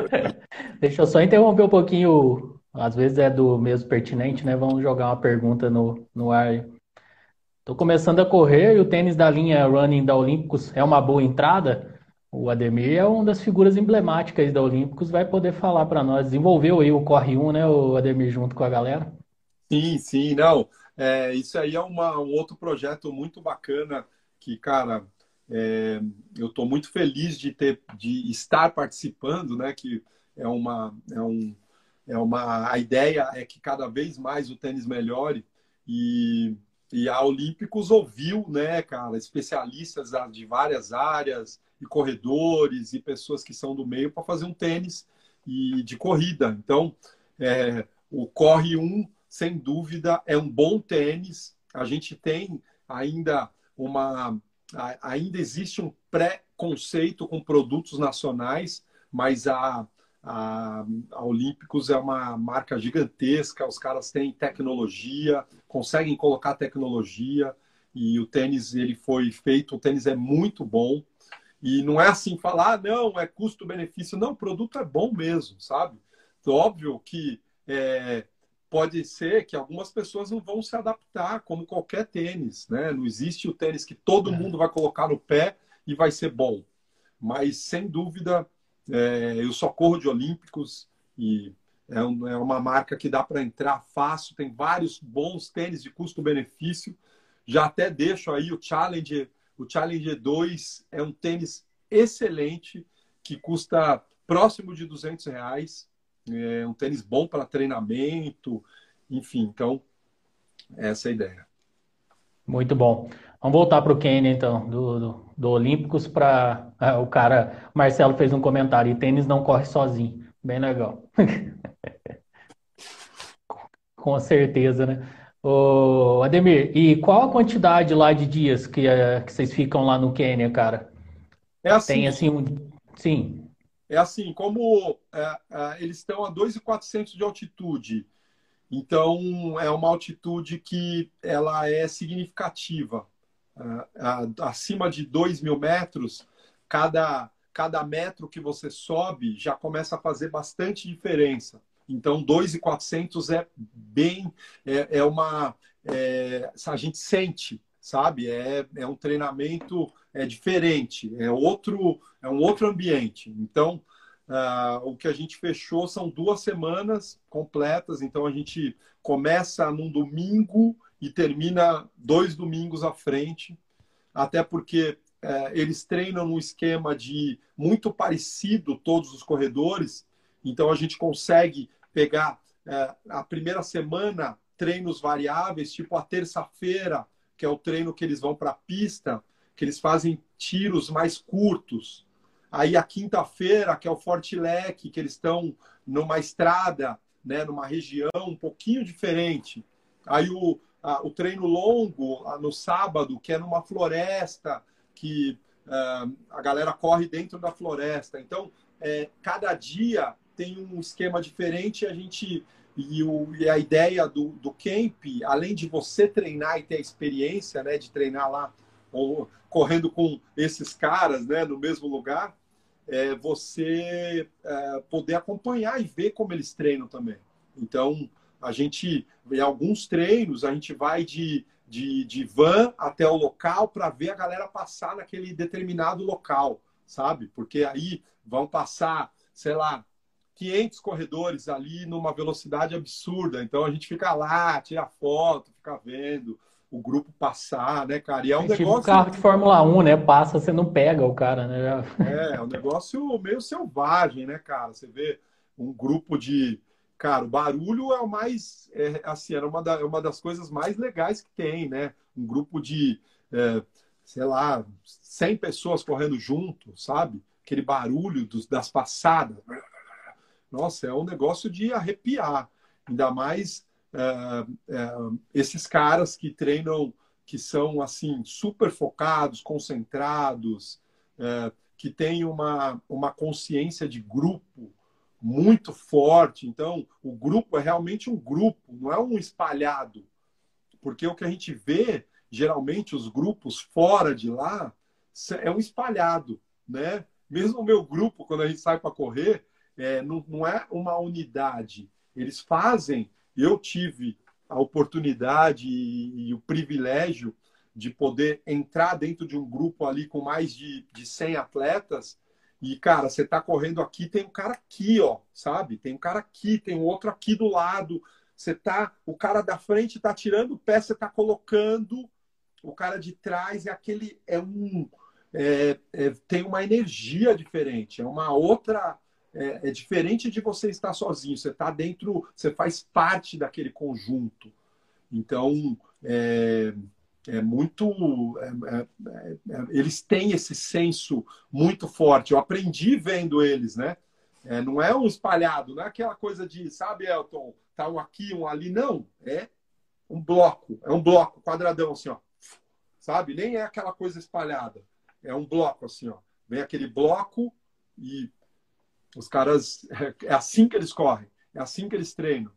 Deixa eu só interromper um pouquinho, às vezes é do mesmo pertinente, né? Vamos jogar uma pergunta no, no ar. Tô começando a correr e o tênis da linha Running da Olímpicos é uma boa entrada? O Ademir é uma das figuras emblemáticas da Olímpicos, vai poder falar para nós. Desenvolveu aí o Corre 1, né, o Ademir, junto com a galera? Sim, sim, não. É, isso aí é uma, um outro projeto muito bacana que, cara, é, eu estou muito feliz de ter, de estar participando, né? Que é uma, é um, é uma, a ideia é que cada vez mais o tênis melhore e, e a Olímpicos ouviu, né, cara, especialistas de várias áreas e corredores e pessoas que são do meio para fazer um tênis e de corrida. Então, é, o Corre 1 sem dúvida, é um bom tênis. A gente tem ainda uma. Ainda existe um pré-conceito com produtos nacionais, mas a, a, a Olímpicos é uma marca gigantesca, os caras têm tecnologia, conseguem colocar tecnologia, e o tênis ele foi feito, o tênis é muito bom. E não é assim falar, ah, não, é custo-benefício. Não, o produto é bom mesmo, sabe? Óbvio que é, pode ser que algumas pessoas não vão se adaptar, como qualquer tênis, né? Não existe o tênis que todo é. mundo vai colocar no pé e vai ser bom. Mas, sem dúvida, é, eu só corro de Olímpicos e é, um, é uma marca que dá para entrar fácil, tem vários bons tênis de custo-benefício. Já até deixo aí o Challenger, o Challenger 2 é um tênis excelente que custa próximo de 200 reais é um tênis bom para treinamento, enfim, então, essa é a ideia. Muito bom. Vamos voltar para o Kenny, então, do, do, do Olímpicos para. Ah, o cara, Marcelo fez um comentário: e tênis não corre sozinho. Bem legal. Com certeza, né? Ô, Ademir, e qual a quantidade lá de dias que, uh, que vocês ficam lá no Quênia, cara? É assim. Tem assim um. Sim é assim, como é, é, eles estão a 2.400 de altitude, então é uma altitude que ela é significativa. Acima de 2 mil metros, cada, cada metro que você sobe já começa a fazer bastante diferença. Então, 2.400 é bem, é, é uma, é, a gente sente, sabe? É, é um treinamento é diferente, é outro, é um outro ambiente. Então, uh, o que a gente fechou são duas semanas completas. Então, a gente começa num domingo e termina dois domingos à frente, até porque uh, eles treinam num esquema de muito parecido todos os corredores. Então, a gente consegue pegar uh, a primeira semana treinos variáveis, tipo a terça-feira, que é o treino que eles vão para a pista que eles fazem tiros mais curtos. Aí a quinta-feira, que é o Forte Leque, que eles estão numa estrada, né, numa região um pouquinho diferente. Aí o, a, o treino longo no sábado, que é numa floresta, que uh, a galera corre dentro da floresta. Então, é, cada dia tem um esquema diferente. A gente e, o, e a ideia do, do camp, além de você treinar e ter a experiência, né, de treinar lá ou, correndo com esses caras, né, no mesmo lugar, é você é, poder acompanhar e ver como eles treinam também. Então, a gente, em alguns treinos, a gente vai de, de, de van até o local para ver a galera passar naquele determinado local, sabe? Porque aí vão passar, sei lá, 500 corredores ali numa velocidade absurda. Então a gente fica lá, tira foto, fica vendo o grupo passar, né, cara? E é um é tipo negócio. Tipo carro de Fórmula 1, né? Passa, você não pega o cara, né? É, é um negócio meio selvagem, né, cara? Você vê um grupo de. Cara, o barulho é o mais. É, assim, era uma, da, é uma das coisas mais legais que tem, né? Um grupo de, é, sei lá, 100 pessoas correndo junto, sabe? Aquele barulho dos, das passadas. Nossa, é um negócio de arrepiar. Ainda mais é, é, esses caras que treinam, que são assim super focados, concentrados, é, que têm uma, uma consciência de grupo muito forte. Então, o grupo é realmente um grupo, não é um espalhado. Porque o que a gente vê, geralmente, os grupos fora de lá, é um espalhado, né? Mesmo o meu grupo, quando a gente sai para correr, é, não, não é uma unidade. Eles fazem eu tive a oportunidade e, e, o privilégio de poder entrar dentro de um grupo ali com mais de, de 100 atletas e, cara, você tá correndo aqui, tem um cara aqui, ó, sabe? Tem um cara aqui, tem outro aqui do lado. Você tá, o cara da frente tá tirando o pé, você tá colocando, o cara de trás é aquele, é um, é, é, tem uma energia diferente, é uma outra é, é diferente de você estar sozinho. Você está dentro, você faz parte daquele conjunto. Então, é, é muito. É, é, é, eles têm esse senso muito forte. Eu aprendi vendo eles, né? É, não é um espalhado, não é aquela coisa de, sabe, Elton, tá um aqui, um ali. Não, é um bloco, é um bloco, quadradão assim, ó. Sabe? Nem é aquela coisa espalhada. É um bloco assim, ó. Vem aquele bloco e os caras, é assim que eles correm, é assim que eles treinam.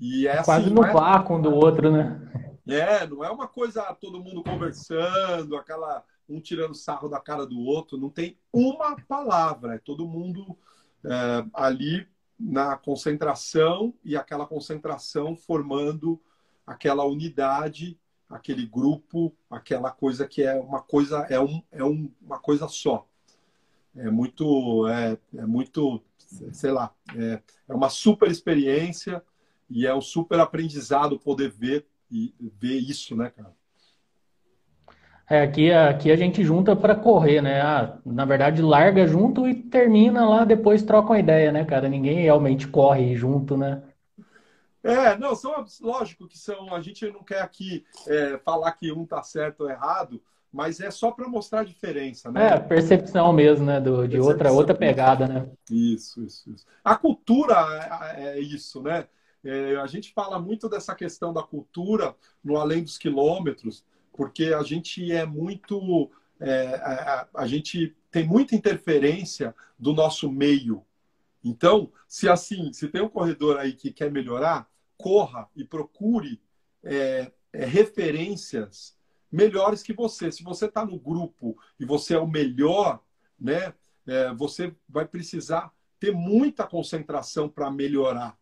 E é, é Quase assim, no é... vácuo um do outro, né? É, não é uma coisa todo mundo conversando, aquela um tirando sarro da cara do outro, não tem uma palavra, é todo mundo é, ali na concentração e aquela concentração formando aquela unidade, aquele grupo, aquela coisa que é uma coisa é, um, é um, uma coisa só. É muito, é, é muito, sei lá, é, é uma super experiência e é um super aprendizado poder ver e ver isso, né, cara? É, aqui, aqui a gente junta para correr, né? Ah, na verdade, larga junto e termina lá, depois troca uma ideia, né, cara? Ninguém realmente corre junto, né? É, não, são lógico que são. A gente não quer aqui é, falar que um tá certo ou errado, mas é só para mostrar a diferença, né? É, percepção mesmo, né? Do, de percepção. outra, outra pegada, né? Isso, isso, isso. A cultura é, é isso, né? É, a gente fala muito dessa questão da cultura no além dos quilômetros, porque a gente é muito. É, a, a, gente tem muita interferência do nosso meio. Então, se assim, se tem um corredor aí que quer melhorar, corra e procure é, é referências melhores que você. Se você está no grupo e você é o melhor, né, é, você vai precisar ter muita concentração para melhorar.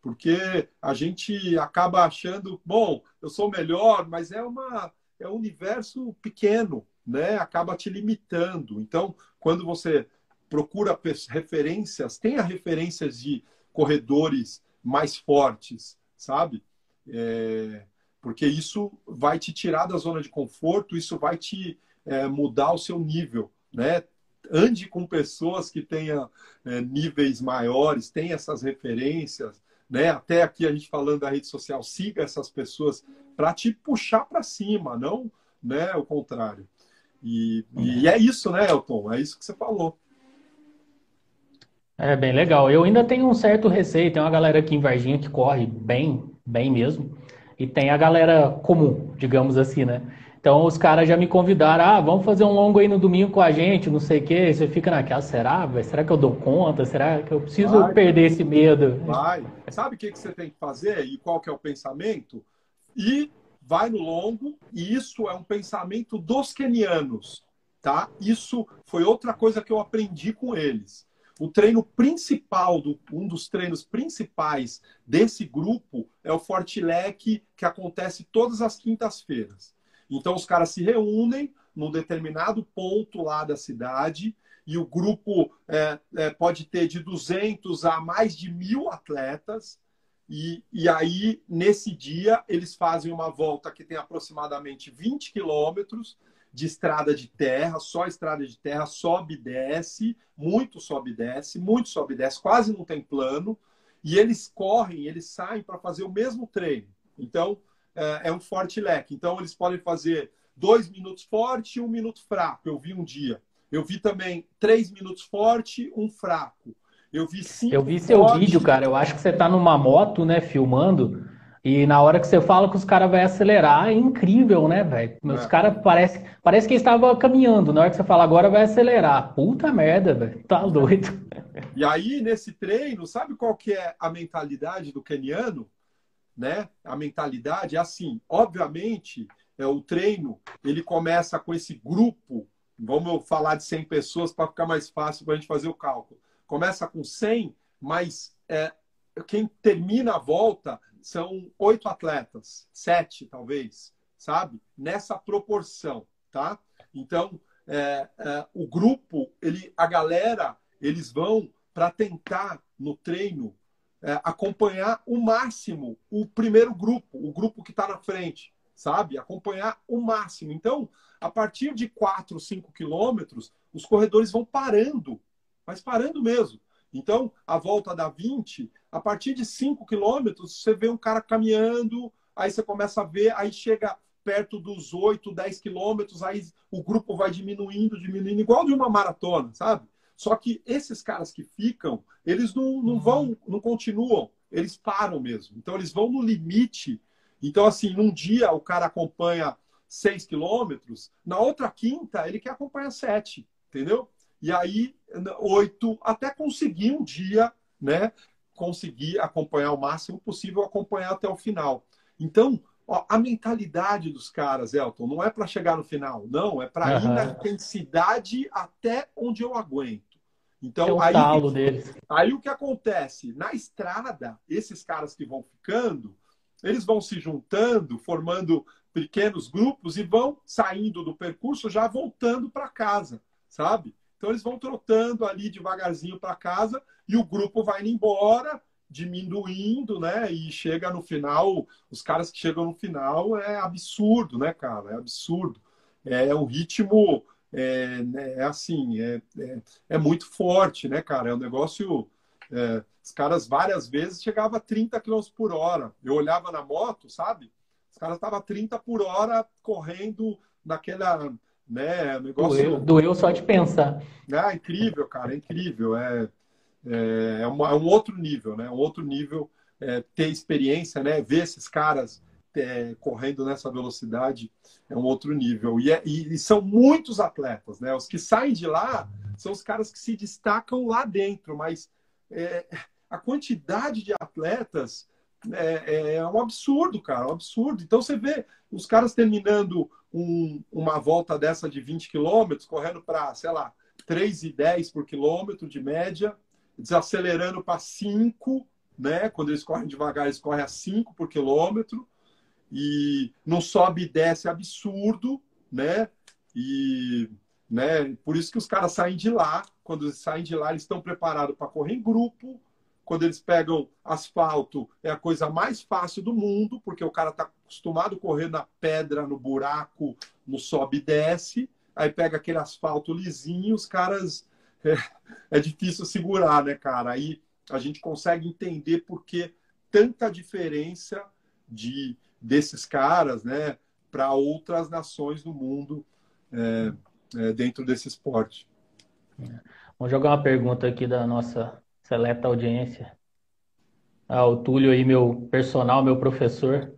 Porque a gente acaba achando, bom, eu sou melhor, mas é, uma, é um universo pequeno, né? acaba te limitando. Então, quando você procura referências, tenha referências de corredores mais fortes, sabe? É, porque isso vai te tirar da zona de conforto, isso vai te é, mudar o seu nível, né? Ande com pessoas que tenham é, níveis maiores, tenha essas referências, né? Até aqui a gente falando da rede social, siga essas pessoas para te puxar para cima, não, né? O contrário. E, e é isso, né, Elton? É isso que você falou. É bem legal. Eu ainda tenho um certo receio. Tem uma galera aqui em Varginha que corre bem, bem mesmo. E tem a galera comum, digamos assim, né? Então os caras já me convidaram, ah, vamos fazer um longo aí no domingo com a gente, não sei o quê. Você fica naquela, será? Será que eu dou conta? Será que eu preciso vai, perder esse medo? Vai. Sabe o que, que você tem que fazer e qual que é o pensamento? E vai no longo, e isso é um pensamento dos kenianos, tá? Isso foi outra coisa que eu aprendi com eles. O treino principal, do, um dos treinos principais desse grupo é o Fortilec, que acontece todas as quintas-feiras. Então, os caras se reúnem num determinado ponto lá da cidade e o grupo é, é, pode ter de 200 a mais de mil atletas. E, e aí, nesse dia, eles fazem uma volta que tem aproximadamente 20 quilômetros de estrada de terra, só estrada de terra, sobe e desce, muito sobe e desce, muito sobe e desce, quase não tem plano. E eles correm, eles saem para fazer o mesmo treino. Então, é, é um forte leque. Então, eles podem fazer dois minutos forte e um minuto fraco. Eu vi um dia. Eu vi também três minutos forte, um fraco. Eu vi cinco. Eu vi seu forte... vídeo, cara. Eu acho que você está numa moto, né, filmando. E na hora que você fala que os caras vão acelerar, é incrível, né, velho? Os é. caras parece, parece que estava caminhando. Na hora que você fala agora vai acelerar. Puta merda, velho. Tá doido. E aí, nesse treino, sabe qual que é a mentalidade do keniano? Né? A mentalidade é assim. Obviamente, é o treino ele começa com esse grupo. Vamos falar de 100 pessoas para ficar mais fácil para a gente fazer o cálculo. Começa com 100, mas é, quem termina a volta são oito atletas, sete talvez, sabe? Nessa proporção, tá? Então, é, é, o grupo, ele, a galera, eles vão para tentar no treino é, acompanhar o máximo o primeiro grupo, o grupo que está na frente, sabe? Acompanhar o máximo. Então, a partir de 4, 5 quilômetros, os corredores vão parando, mas parando mesmo. Então, a volta da 20, a partir de 5 quilômetros, você vê um cara caminhando, aí você começa a ver, aí chega perto dos 8, 10 quilômetros, aí o grupo vai diminuindo, diminuindo, igual de uma maratona, sabe? Só que esses caras que ficam, eles não, não uhum. vão, não continuam, eles param mesmo. Então eles vão no limite. Então, assim, num dia o cara acompanha 6 quilômetros, na outra quinta ele quer acompanhar 7, entendeu? E aí, 8, até conseguir um dia, né? Conseguir acompanhar o máximo possível, acompanhar até o final. Então, ó, a mentalidade dos caras, Elton, não é para chegar no final, não, é para uhum. ir na intensidade até onde eu aguento. Então, aí, aí o que acontece? Na estrada, esses caras que vão ficando, eles vão se juntando, formando pequenos grupos e vão saindo do percurso já voltando para casa, sabe? Então eles vão trotando ali devagarzinho para casa e o grupo vai indo embora, diminuindo, né? E chega no final, os caras que chegam no final é absurdo, né, cara? É absurdo. É um ritmo é, né, é assim, é, é, é, muito forte, né, cara? É um negócio. É, os caras várias vezes chegavam a 30 km por hora. Eu olhava na moto, sabe? Os caras estavam a 30 por hora correndo naquela. Né, negócio... doeu, doeu só de pensar. É incrível, cara, é incrível. É, é, é, uma, é um outro nível, né? Um outro nível é, ter experiência, né? Ver esses caras é, correndo nessa velocidade é um outro nível. E, é, e, e, são muitos atletas, né? Os que saem de lá são os caras que se destacam lá dentro, mas é, a quantidade de atletas é, é, um absurdo, cara, um absurdo. Então você vê os caras terminando um, uma volta dessa de 20 quilômetros, correndo para, sei lá, 3,10 por quilômetro de média, desacelerando para 5, né? Quando eles correm devagar, eles correm a 5 por quilômetro e não sobe e desce absurdo, né? E né, por isso que os caras saem de lá, quando eles saem de lá, eles estão preparados para correr em grupo. Quando eles pegam asfalto, é a coisa mais fácil do mundo, porque o cara está acostumado a correr na pedra, no buraco, no sobe e desce. Aí pega aquele asfalto lisinho, os caras. É, é difícil segurar, né, cara? Aí a gente consegue entender por que tanta diferença de desses caras né, para outras nações do mundo é, é, dentro desse esporte. Vamos jogar uma pergunta aqui da nossa seleta audiência. Ah, o Túlio aí, meu personal, meu professor.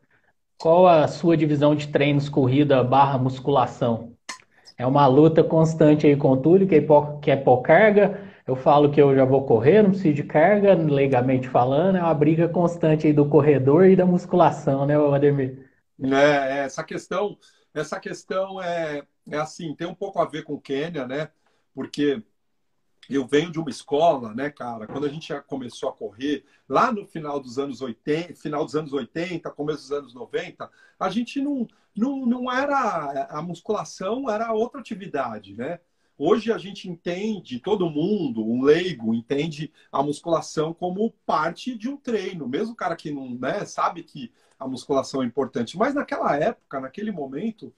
Qual a sua divisão de treinos corrida barra musculação? É uma luta constante aí com o Túlio, que é que é carga. Eu falo que eu já vou correr, não preciso de carga, legalmente falando. É uma briga constante aí do corredor e da musculação, né, Ademir? É, essa questão, essa questão é, é assim, tem um pouco a ver com o Quênia, né? Porque eu venho de uma escola, né, cara, quando a gente já começou a correr, lá no final dos anos 80, final dos anos 80, começo dos anos 90, a gente não, não, não era, a musculação era outra atividade, né? Hoje a gente entende, todo mundo, um leigo, entende a musculação como parte de um treino. Mesmo o cara que não né, sabe que a musculação é importante. Mas naquela época, naquele momento,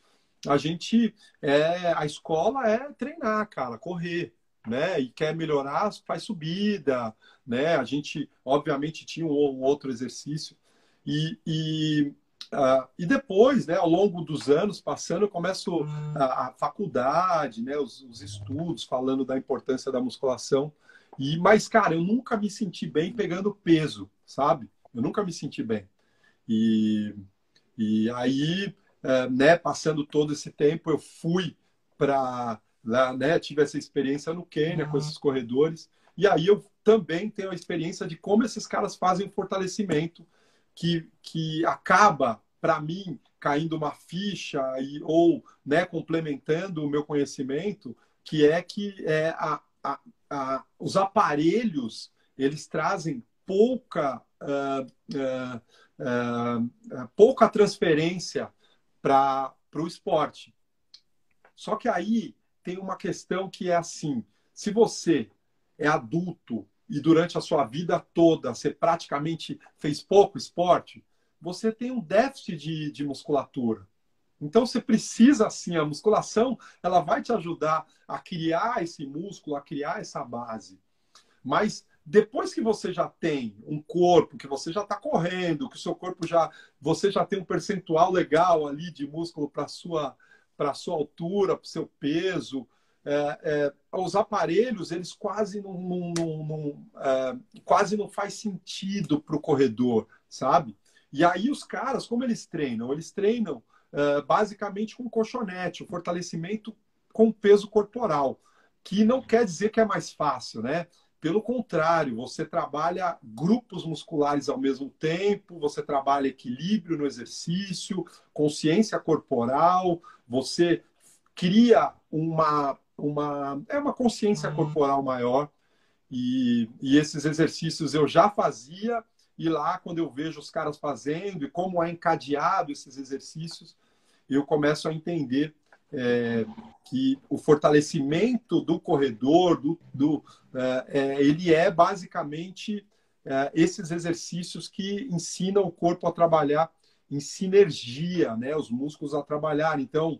a gente. É, a escola é treinar, cara, correr né? E quer melhorar, faz subida, né? A gente, obviamente, tinha um, um outro exercício. E, e, uh, e depois, né, ao longo dos anos passando, eu começo a, a faculdade, né, os, os, estudos falando da importância da musculação. E, mas, cara, eu nunca me senti bem pegando peso, sabe? Eu nunca me senti bem. E, e aí, uh, né, passando todo esse tempo, eu fui para Lá, né, tive essa experiência no Quênia uhum. com esses corredores. E aí eu também tenho a experiência de como esses caras fazem o fortalecimento que, que acaba, para mim, caindo uma ficha e, ou né, complementando o meu conhecimento, que é que é, a, a, a, os aparelhos eles trazem pouca, uh, uh, uh, pouca transferência para o esporte. Só que aí tem uma questão que é assim: se você é adulto e durante a sua vida toda você praticamente fez pouco esporte, você tem um déficit de, de musculatura. Então você precisa assim, a musculação, ela vai te ajudar a criar esse músculo, a criar essa base. Mas depois que você já tem um corpo, que você já está correndo, que o seu corpo já, você já tem um percentual legal ali de músculo para sua para sua altura, para o seu peso. É, é, os aparelhos, eles quase não, não, não, não é, quase não faz sentido para o corredor, sabe? E aí os caras, como eles treinam? Eles treinam é, basicamente com colchonete, o fortalecimento com peso corporal, que não quer dizer que é mais fácil, né? Pelo contrário, você trabalha grupos musculares ao mesmo tempo, você trabalha equilíbrio no exercício, consciência corporal, você cria uma, uma, é uma consciência uhum. corporal maior. E, e esses exercícios eu já fazia, e lá, quando eu vejo os caras fazendo e como é encadeado esses exercícios, eu começo a entender é, que o fortalecimento do corredor, do, do é, é, ele é basicamente é, esses exercícios que ensinam o corpo a trabalhar em sinergia, né, os músculos a trabalhar. Então,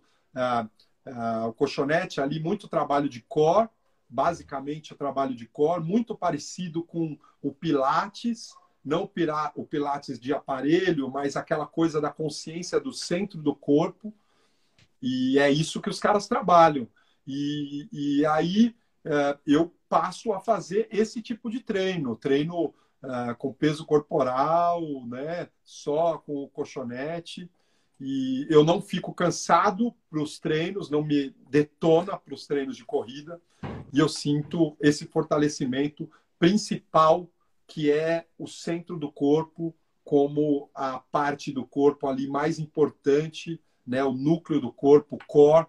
o colchonete ali, muito trabalho de core, basicamente o trabalho de core, muito parecido com o Pilates, não o Pilates de aparelho, mas aquela coisa da consciência do centro do corpo, e é isso que os caras trabalham. E, e aí é, eu passo a fazer esse tipo de treino, treino é, com peso corporal, né, só com o colchonete. E eu não fico cansado para os treinos, não me detona para os treinos de corrida. E eu sinto esse fortalecimento principal, que é o centro do corpo, como a parte do corpo ali mais importante né, o núcleo do corpo, o core,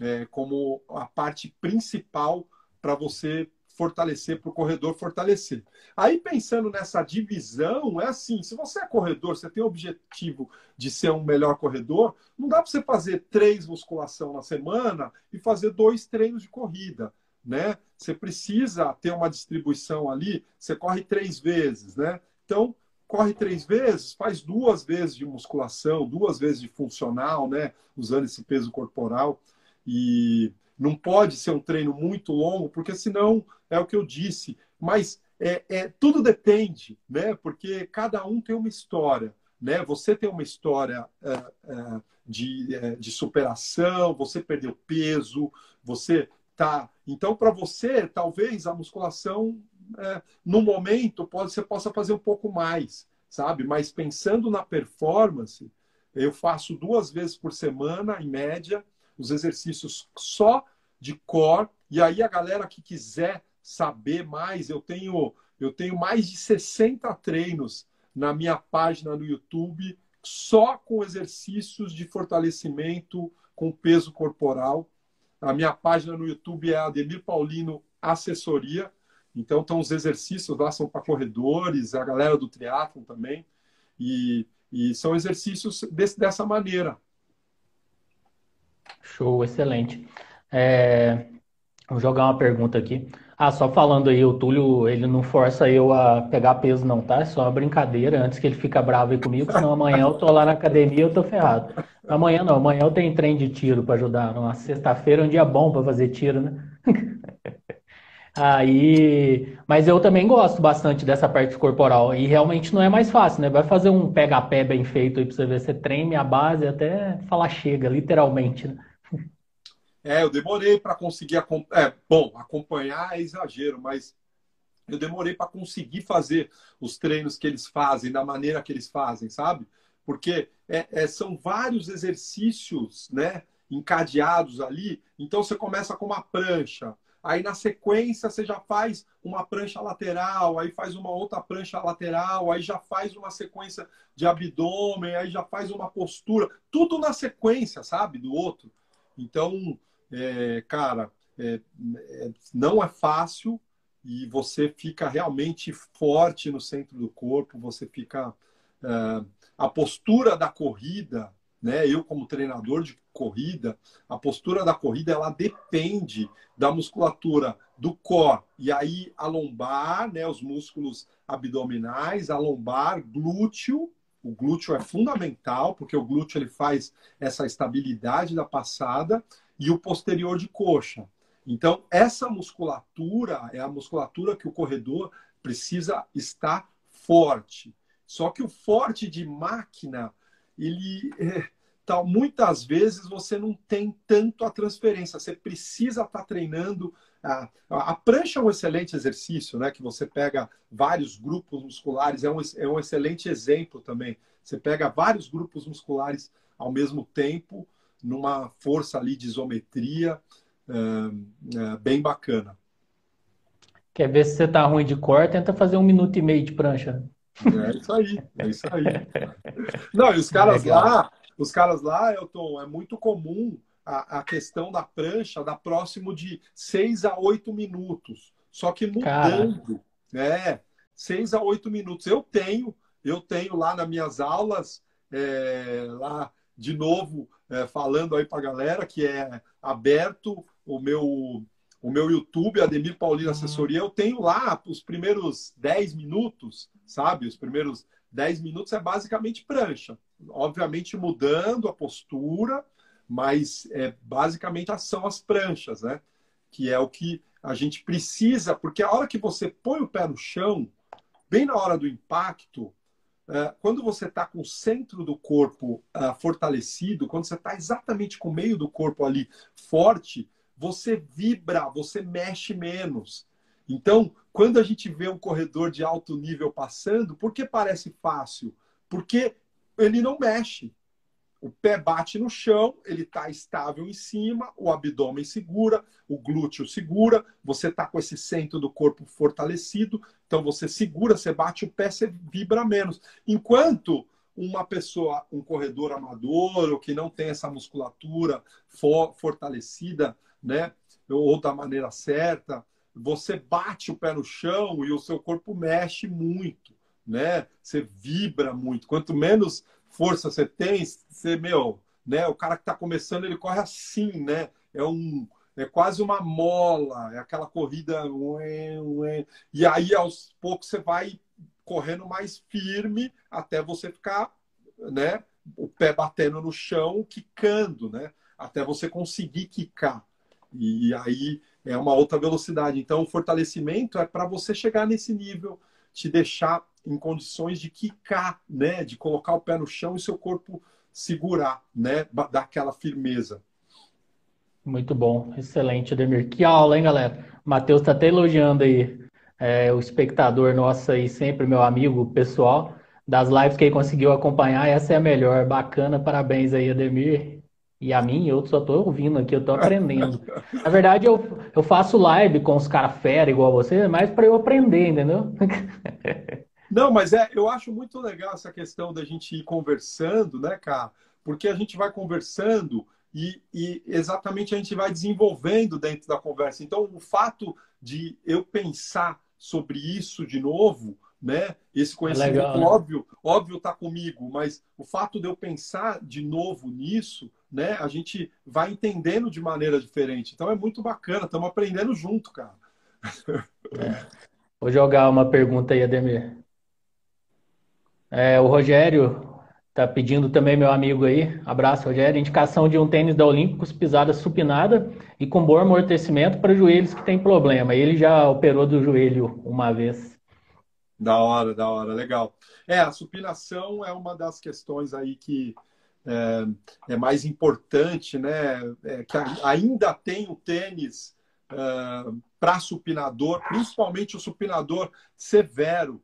é, como a parte principal para você fortalecer, para o corredor fortalecer. Aí, pensando nessa divisão, é assim: se você é corredor, você tem o objetivo de ser um melhor corredor, não dá para você fazer três musculação na semana e fazer dois treinos de corrida. Né? Você precisa ter uma distribuição ali, você corre três vezes, né? Então, corre três vezes, faz duas vezes de musculação, duas vezes de funcional, né? Usando esse peso corporal. E não pode ser um treino muito longo, porque senão é o que eu disse. Mas é, é tudo depende, né? Porque cada um tem uma história. Né? Você tem uma história é, é, de, é, de superação, você perdeu peso, você tá. Então, para você, talvez a musculação no momento pode, você possa fazer um pouco mais, sabe? Mas pensando na performance, eu faço duas vezes por semana, em média, os exercícios só de core. E aí a galera que quiser saber mais, eu tenho eu tenho mais de 60 treinos na minha página no YouTube só com exercícios de fortalecimento com peso corporal. A minha página no YouTube é Ademir Paulino Assessoria. Então, estão os exercícios lá, são para corredores, a galera do triatlon também. E, e são exercícios desse, dessa maneira. Show, excelente. É, vou jogar uma pergunta aqui. Ah, só falando aí, o Túlio, ele não força eu a pegar peso não, tá? É só uma brincadeira, antes que ele fica bravo aí comigo, senão amanhã eu tô lá na academia eu tô ferrado. Amanhã não, amanhã eu tenho trem de tiro para ajudar. Numa sexta-feira é um dia bom para fazer tiro, né? Aí, mas eu também gosto bastante dessa parte corporal e realmente não é mais fácil, né? Vai fazer um pega-pé bem feito aí para você ver, você treme a base até falar chega, literalmente, né? É, eu demorei para conseguir. É, bom, acompanhar é exagero, mas eu demorei para conseguir fazer os treinos que eles fazem, da maneira que eles fazem, sabe? Porque é, é, são vários exercícios, né? Encadeados ali. Então você começa com uma prancha. Aí na sequência você já faz uma prancha lateral, aí faz uma outra prancha lateral, aí já faz uma sequência de abdômen, aí já faz uma postura, tudo na sequência, sabe, do outro. Então, é, cara, é, é, não é fácil e você fica realmente forte no centro do corpo, você fica. É, a postura da corrida, né? Eu, como treinador de corrida, a postura da corrida ela depende da musculatura do core e aí a lombar, né? Os músculos abdominais, a lombar, glúteo. O glúteo é fundamental porque o glúteo ele faz essa estabilidade da passada e o posterior de coxa. Então, essa musculatura é a musculatura que o corredor precisa estar forte. Só que o forte de máquina, ele é, tá, muitas vezes você não tem tanto a transferência. Você precisa estar tá treinando. A, a, prancha é um excelente exercício, né? Que você pega vários grupos musculares, é um, é um excelente exemplo também. Você pega vários grupos musculares ao mesmo tempo numa força ali de isometria é, é, bem bacana. Quer ver se você tá ruim de cor? Tenta fazer um minuto e meio de prancha. É isso aí, é isso aí. Não, e os caras Legal. lá, os caras lá, Elton, é muito comum a, a questão da prancha dar próximo de 6 a 8 minutos. Só que mudando, né? 6 a 8 minutos. Eu tenho, eu tenho lá nas minhas aulas, é, lá de novo, é, falando aí para a galera que é aberto o meu o meu YouTube, Ademir Paulino Assessoria, eu tenho lá os primeiros 10 minutos, sabe? Os primeiros 10 minutos é basicamente prancha. Obviamente mudando a postura, mas é, basicamente são as pranchas, né? Que é o que a gente precisa, porque a hora que você põe o pé no chão, bem na hora do impacto, quando você está com o centro do corpo uh, fortalecido, quando você está exatamente com o meio do corpo ali forte, você vibra, você mexe menos. Então, quando a gente vê um corredor de alto nível passando, por que parece fácil? Porque ele não mexe. O pé bate no chão, ele está estável em cima, o abdômen segura, o glúteo segura, você está com esse centro do corpo fortalecido, então você segura, você bate o pé, você vibra menos. Enquanto uma pessoa, um corredor amador, ou que não tem essa musculatura for, fortalecida, né, ou da maneira certa, você bate o pé no chão e o seu corpo mexe muito, né? Você vibra muito. Quanto menos força você tem, você, meu, né? O cara que está começando, ele corre assim, né? É um é quase uma mola, é aquela corrida. Ué, ué. E aí, aos poucos, você vai correndo mais firme até você ficar, né? O pé batendo no chão, quicando, né? Até você conseguir quicar. E aí é uma outra velocidade. Então, o fortalecimento é para você chegar nesse nível, te deixar em condições de quicar, né? De colocar o pé no chão e seu corpo segurar, né? Dar aquela firmeza. Muito bom, excelente, Ademir. Que aula, hein, galera? Matheus está até elogiando aí. é, o espectador nosso aí, sempre meu amigo pessoal, das lives que ele conseguiu acompanhar, essa é a melhor. Bacana, parabéns aí, Ademir. E a mim, eu só tô ouvindo aqui, eu tô aprendendo. Na verdade, eu, eu faço live com os caras fera igual você, mas para eu aprender, entendeu? Não, mas é, eu acho muito legal essa questão da gente ir conversando, né, cara? Porque a gente vai conversando e, e, exatamente a gente vai desenvolvendo dentro da conversa. Então, o fato de eu pensar sobre isso de novo, né? Esse conhecimento Legal, né? óbvio, óbvio está comigo, mas o fato de eu pensar de novo nisso, né? A gente vai entendendo de maneira diferente. Então é muito bacana, estamos aprendendo junto, cara. É. Vou jogar uma pergunta aí, Ademir. É, o Rogério Tá pedindo também meu amigo aí, abraço Rogério, indicação de um tênis da Olímpicos, pisada supinada e com bom amortecimento para joelhos que tem problema. Ele já operou do joelho uma vez. Da hora, da hora, legal. É, a supinação é uma das questões aí que é, é mais importante, né? É, que ainda tem o tênis é, para supinador, principalmente o supinador severo.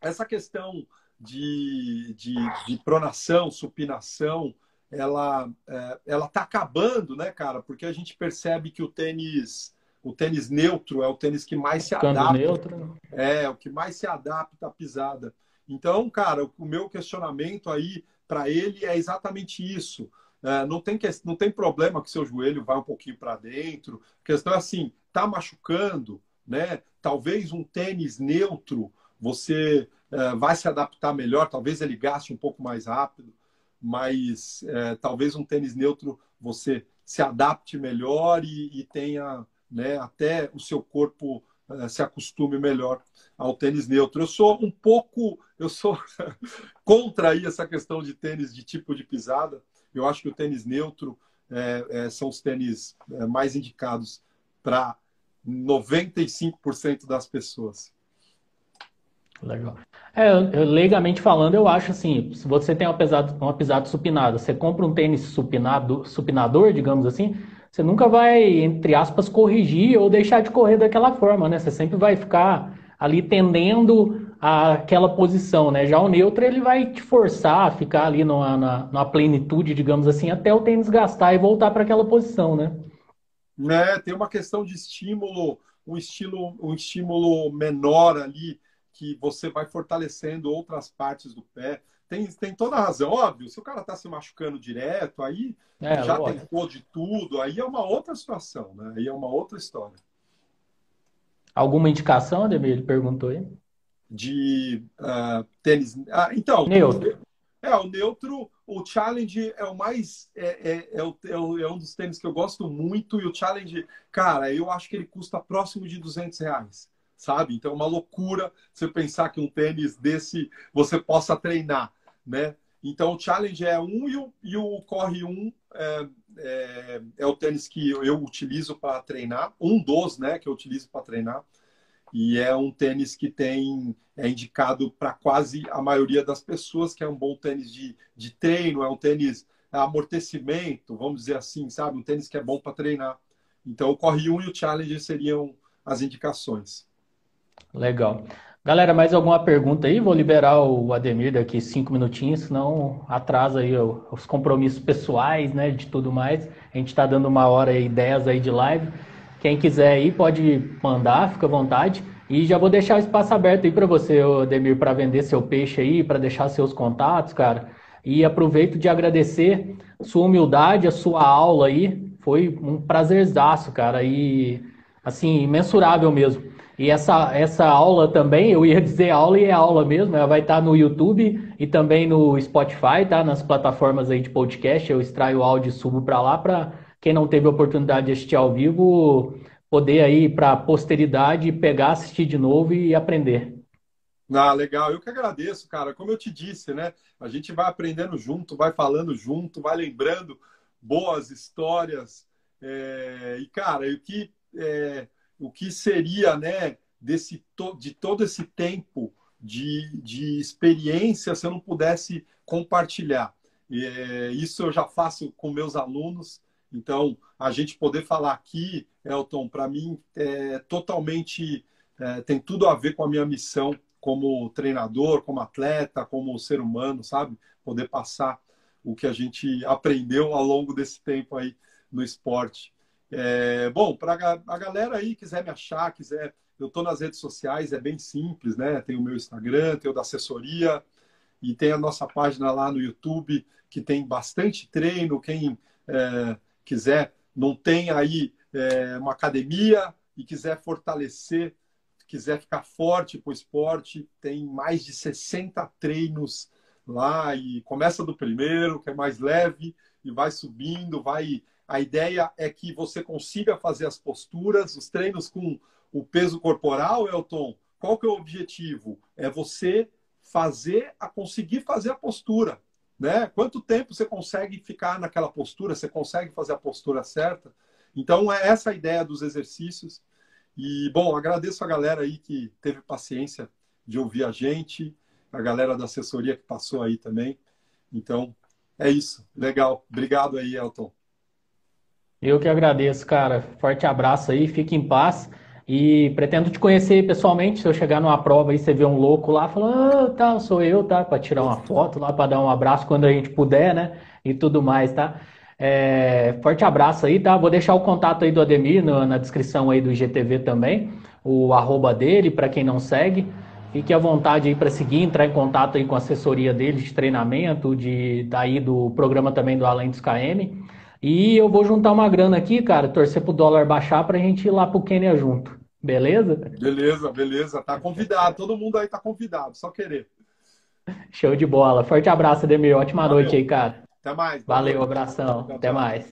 Essa questão de, de, de pronação, supinação, ela é, ela está acabando, né, cara? Porque a gente percebe que o tênis o tênis neutro é o tênis que mais se adapta. Neutro. É, o que mais se adapta à pisada. Então, cara, o meu questionamento aí para ele é exatamente isso. É, não, tem que, não tem problema que seu joelho vá um pouquinho para dentro. A questão é assim, tá machucando, né? Talvez um tênis neutro você é, vai se adaptar melhor, talvez ele gaste um pouco mais rápido, mas é, talvez um tênis neutro você se adapte melhor e, e tenha né, até o seu corpo é, se acostume melhor ao tênis neutro. Eu sou um pouco, eu sou contra aí essa questão de tênis de tipo de pisada. Eu acho que o tênis neutro é, é, são os tênis mais indicados para 95% das pessoas. Legal. É, legalmente falando, eu acho assim, se você tem uma pisada, uma pisada supinada, você compra um tênis supinado, supinador, digamos assim, você nunca vai, entre aspas, corrigir ou deixar de correr daquela forma, né? Você sempre vai ficar ali tendendo àquela posição, né? Já o neutro, ele vai te forçar a ficar ali numa, na, numa plenitude, digamos assim, até o tênis gastar e voltar para aquela posição, né? É, tem uma questão de estímulo, um, estilo, um estímulo menor ali, que você vai fortalecendo outras partes do pé. Tem, tem toda a razão. Óbvio, se o cara está se machucando direto, aí é, já lógico. tentou de tudo, aí é uma outra situação, né? Aí é uma outra história. Alguma indicação, Ademir? Ele perguntou aí. De uh, tênis. Ah, então. Neutro. É, o neutro, o Challenge é o mais. É, é, é, o, é, o, é, um dos tênis que eu gosto muito. E o Challenge, cara, eu acho que ele custa próximo de 200 reais sabe? Então é uma loucura você pensar que um tênis desse você possa treinar, né? Então o Challenge é um e o, e o Corre 1 é, é, é, o tênis que eu utilizo para treinar, um dos, né, que eu utilizo para treinar. E é um tênis que tem é indicado para quase a maioria das pessoas, que é um bom tênis de, de treino, é um tênis amortecimento, vamos dizer assim, sabe? Um tênis que é bom para treinar. Então, o Corre 1 e o Challenge seriam as indicações. Legal. Galera, mais alguma pergunta aí? Vou liberar o Ademir daqui cinco minutinhos, senão atrasa aí os compromissos pessoais, né, de tudo mais. A gente está dando uma hora e dez aí de live. Quem quiser aí pode mandar, fica à vontade. E já vou deixar o espaço aberto aí para você, Ademir, para vender seu peixe aí, para deixar seus contatos, cara. E aproveito de agradecer sua humildade, a sua aula aí. Foi um prazerzaço, cara, e assim, imensurável mesmo. E essa, essa aula também, eu ia dizer aula e é aula mesmo, ela vai estar no YouTube e também no Spotify, tá? Nas plataformas aí de podcast, eu extraio o áudio e subo para lá para quem não teve a oportunidade de assistir ao vivo poder aí para a posteridade pegar, assistir de novo e aprender. Ah, legal. Eu que agradeço, cara. Como eu te disse, né? A gente vai aprendendo junto, vai falando junto, vai lembrando boas histórias. É... E, cara, o que é o que seria né, desse, de todo esse tempo de, de experiência se eu não pudesse compartilhar. É, isso eu já faço com meus alunos. Então, a gente poder falar aqui, Elton, para mim é totalmente é, tem tudo a ver com a minha missão como treinador, como atleta, como ser humano, sabe? Poder passar o que a gente aprendeu ao longo desse tempo aí no esporte. É, bom, para a galera aí quiser me achar, quiser, eu estou nas redes sociais, é bem simples, né? Tem o meu Instagram, tem o da assessoria e tem a nossa página lá no YouTube que tem bastante treino. Quem é, quiser, não tem aí é, uma academia e quiser fortalecer quiser ficar forte para o esporte, tem mais de 60 treinos lá e começa do primeiro, que é mais leve, e vai subindo, vai. A ideia é que você consiga fazer as posturas, os treinos com o peso corporal, Elton. Qual que é o objetivo? É você fazer a conseguir fazer a postura, né? Quanto tempo você consegue ficar naquela postura? Você consegue fazer a postura certa? Então é essa a ideia dos exercícios. E, bom, agradeço a galera aí que teve paciência de ouvir a gente, a galera da assessoria que passou aí também. Então, é isso. Legal. Obrigado aí, Elton. Eu que agradeço, cara. Forte abraço aí, fique em paz. E pretendo te conhecer pessoalmente. Se eu chegar numa prova e você ver um louco lá, falando, ah, tá, sou eu, tá? Para tirar uma foto lá, para dar um abraço quando a gente puder, né? E tudo mais, tá? É, forte abraço aí, tá? Vou deixar o contato aí do Ademir no, na descrição aí do IGTV também, o arroba dele, para quem não segue. Fique à vontade aí para seguir, entrar em contato aí com a assessoria dele de treinamento, de daí do programa também do Além dos KM. E eu vou juntar uma grana aqui, cara, torcer pro dólar baixar pra gente ir lá pro Quênia junto. Beleza? Beleza, beleza. Tá convidado. Todo mundo aí tá convidado, só querer. Show de bola. Forte abraço, Ademir. Ótima Valeu. noite aí, cara. Até mais. Valeu, abração. Até mais.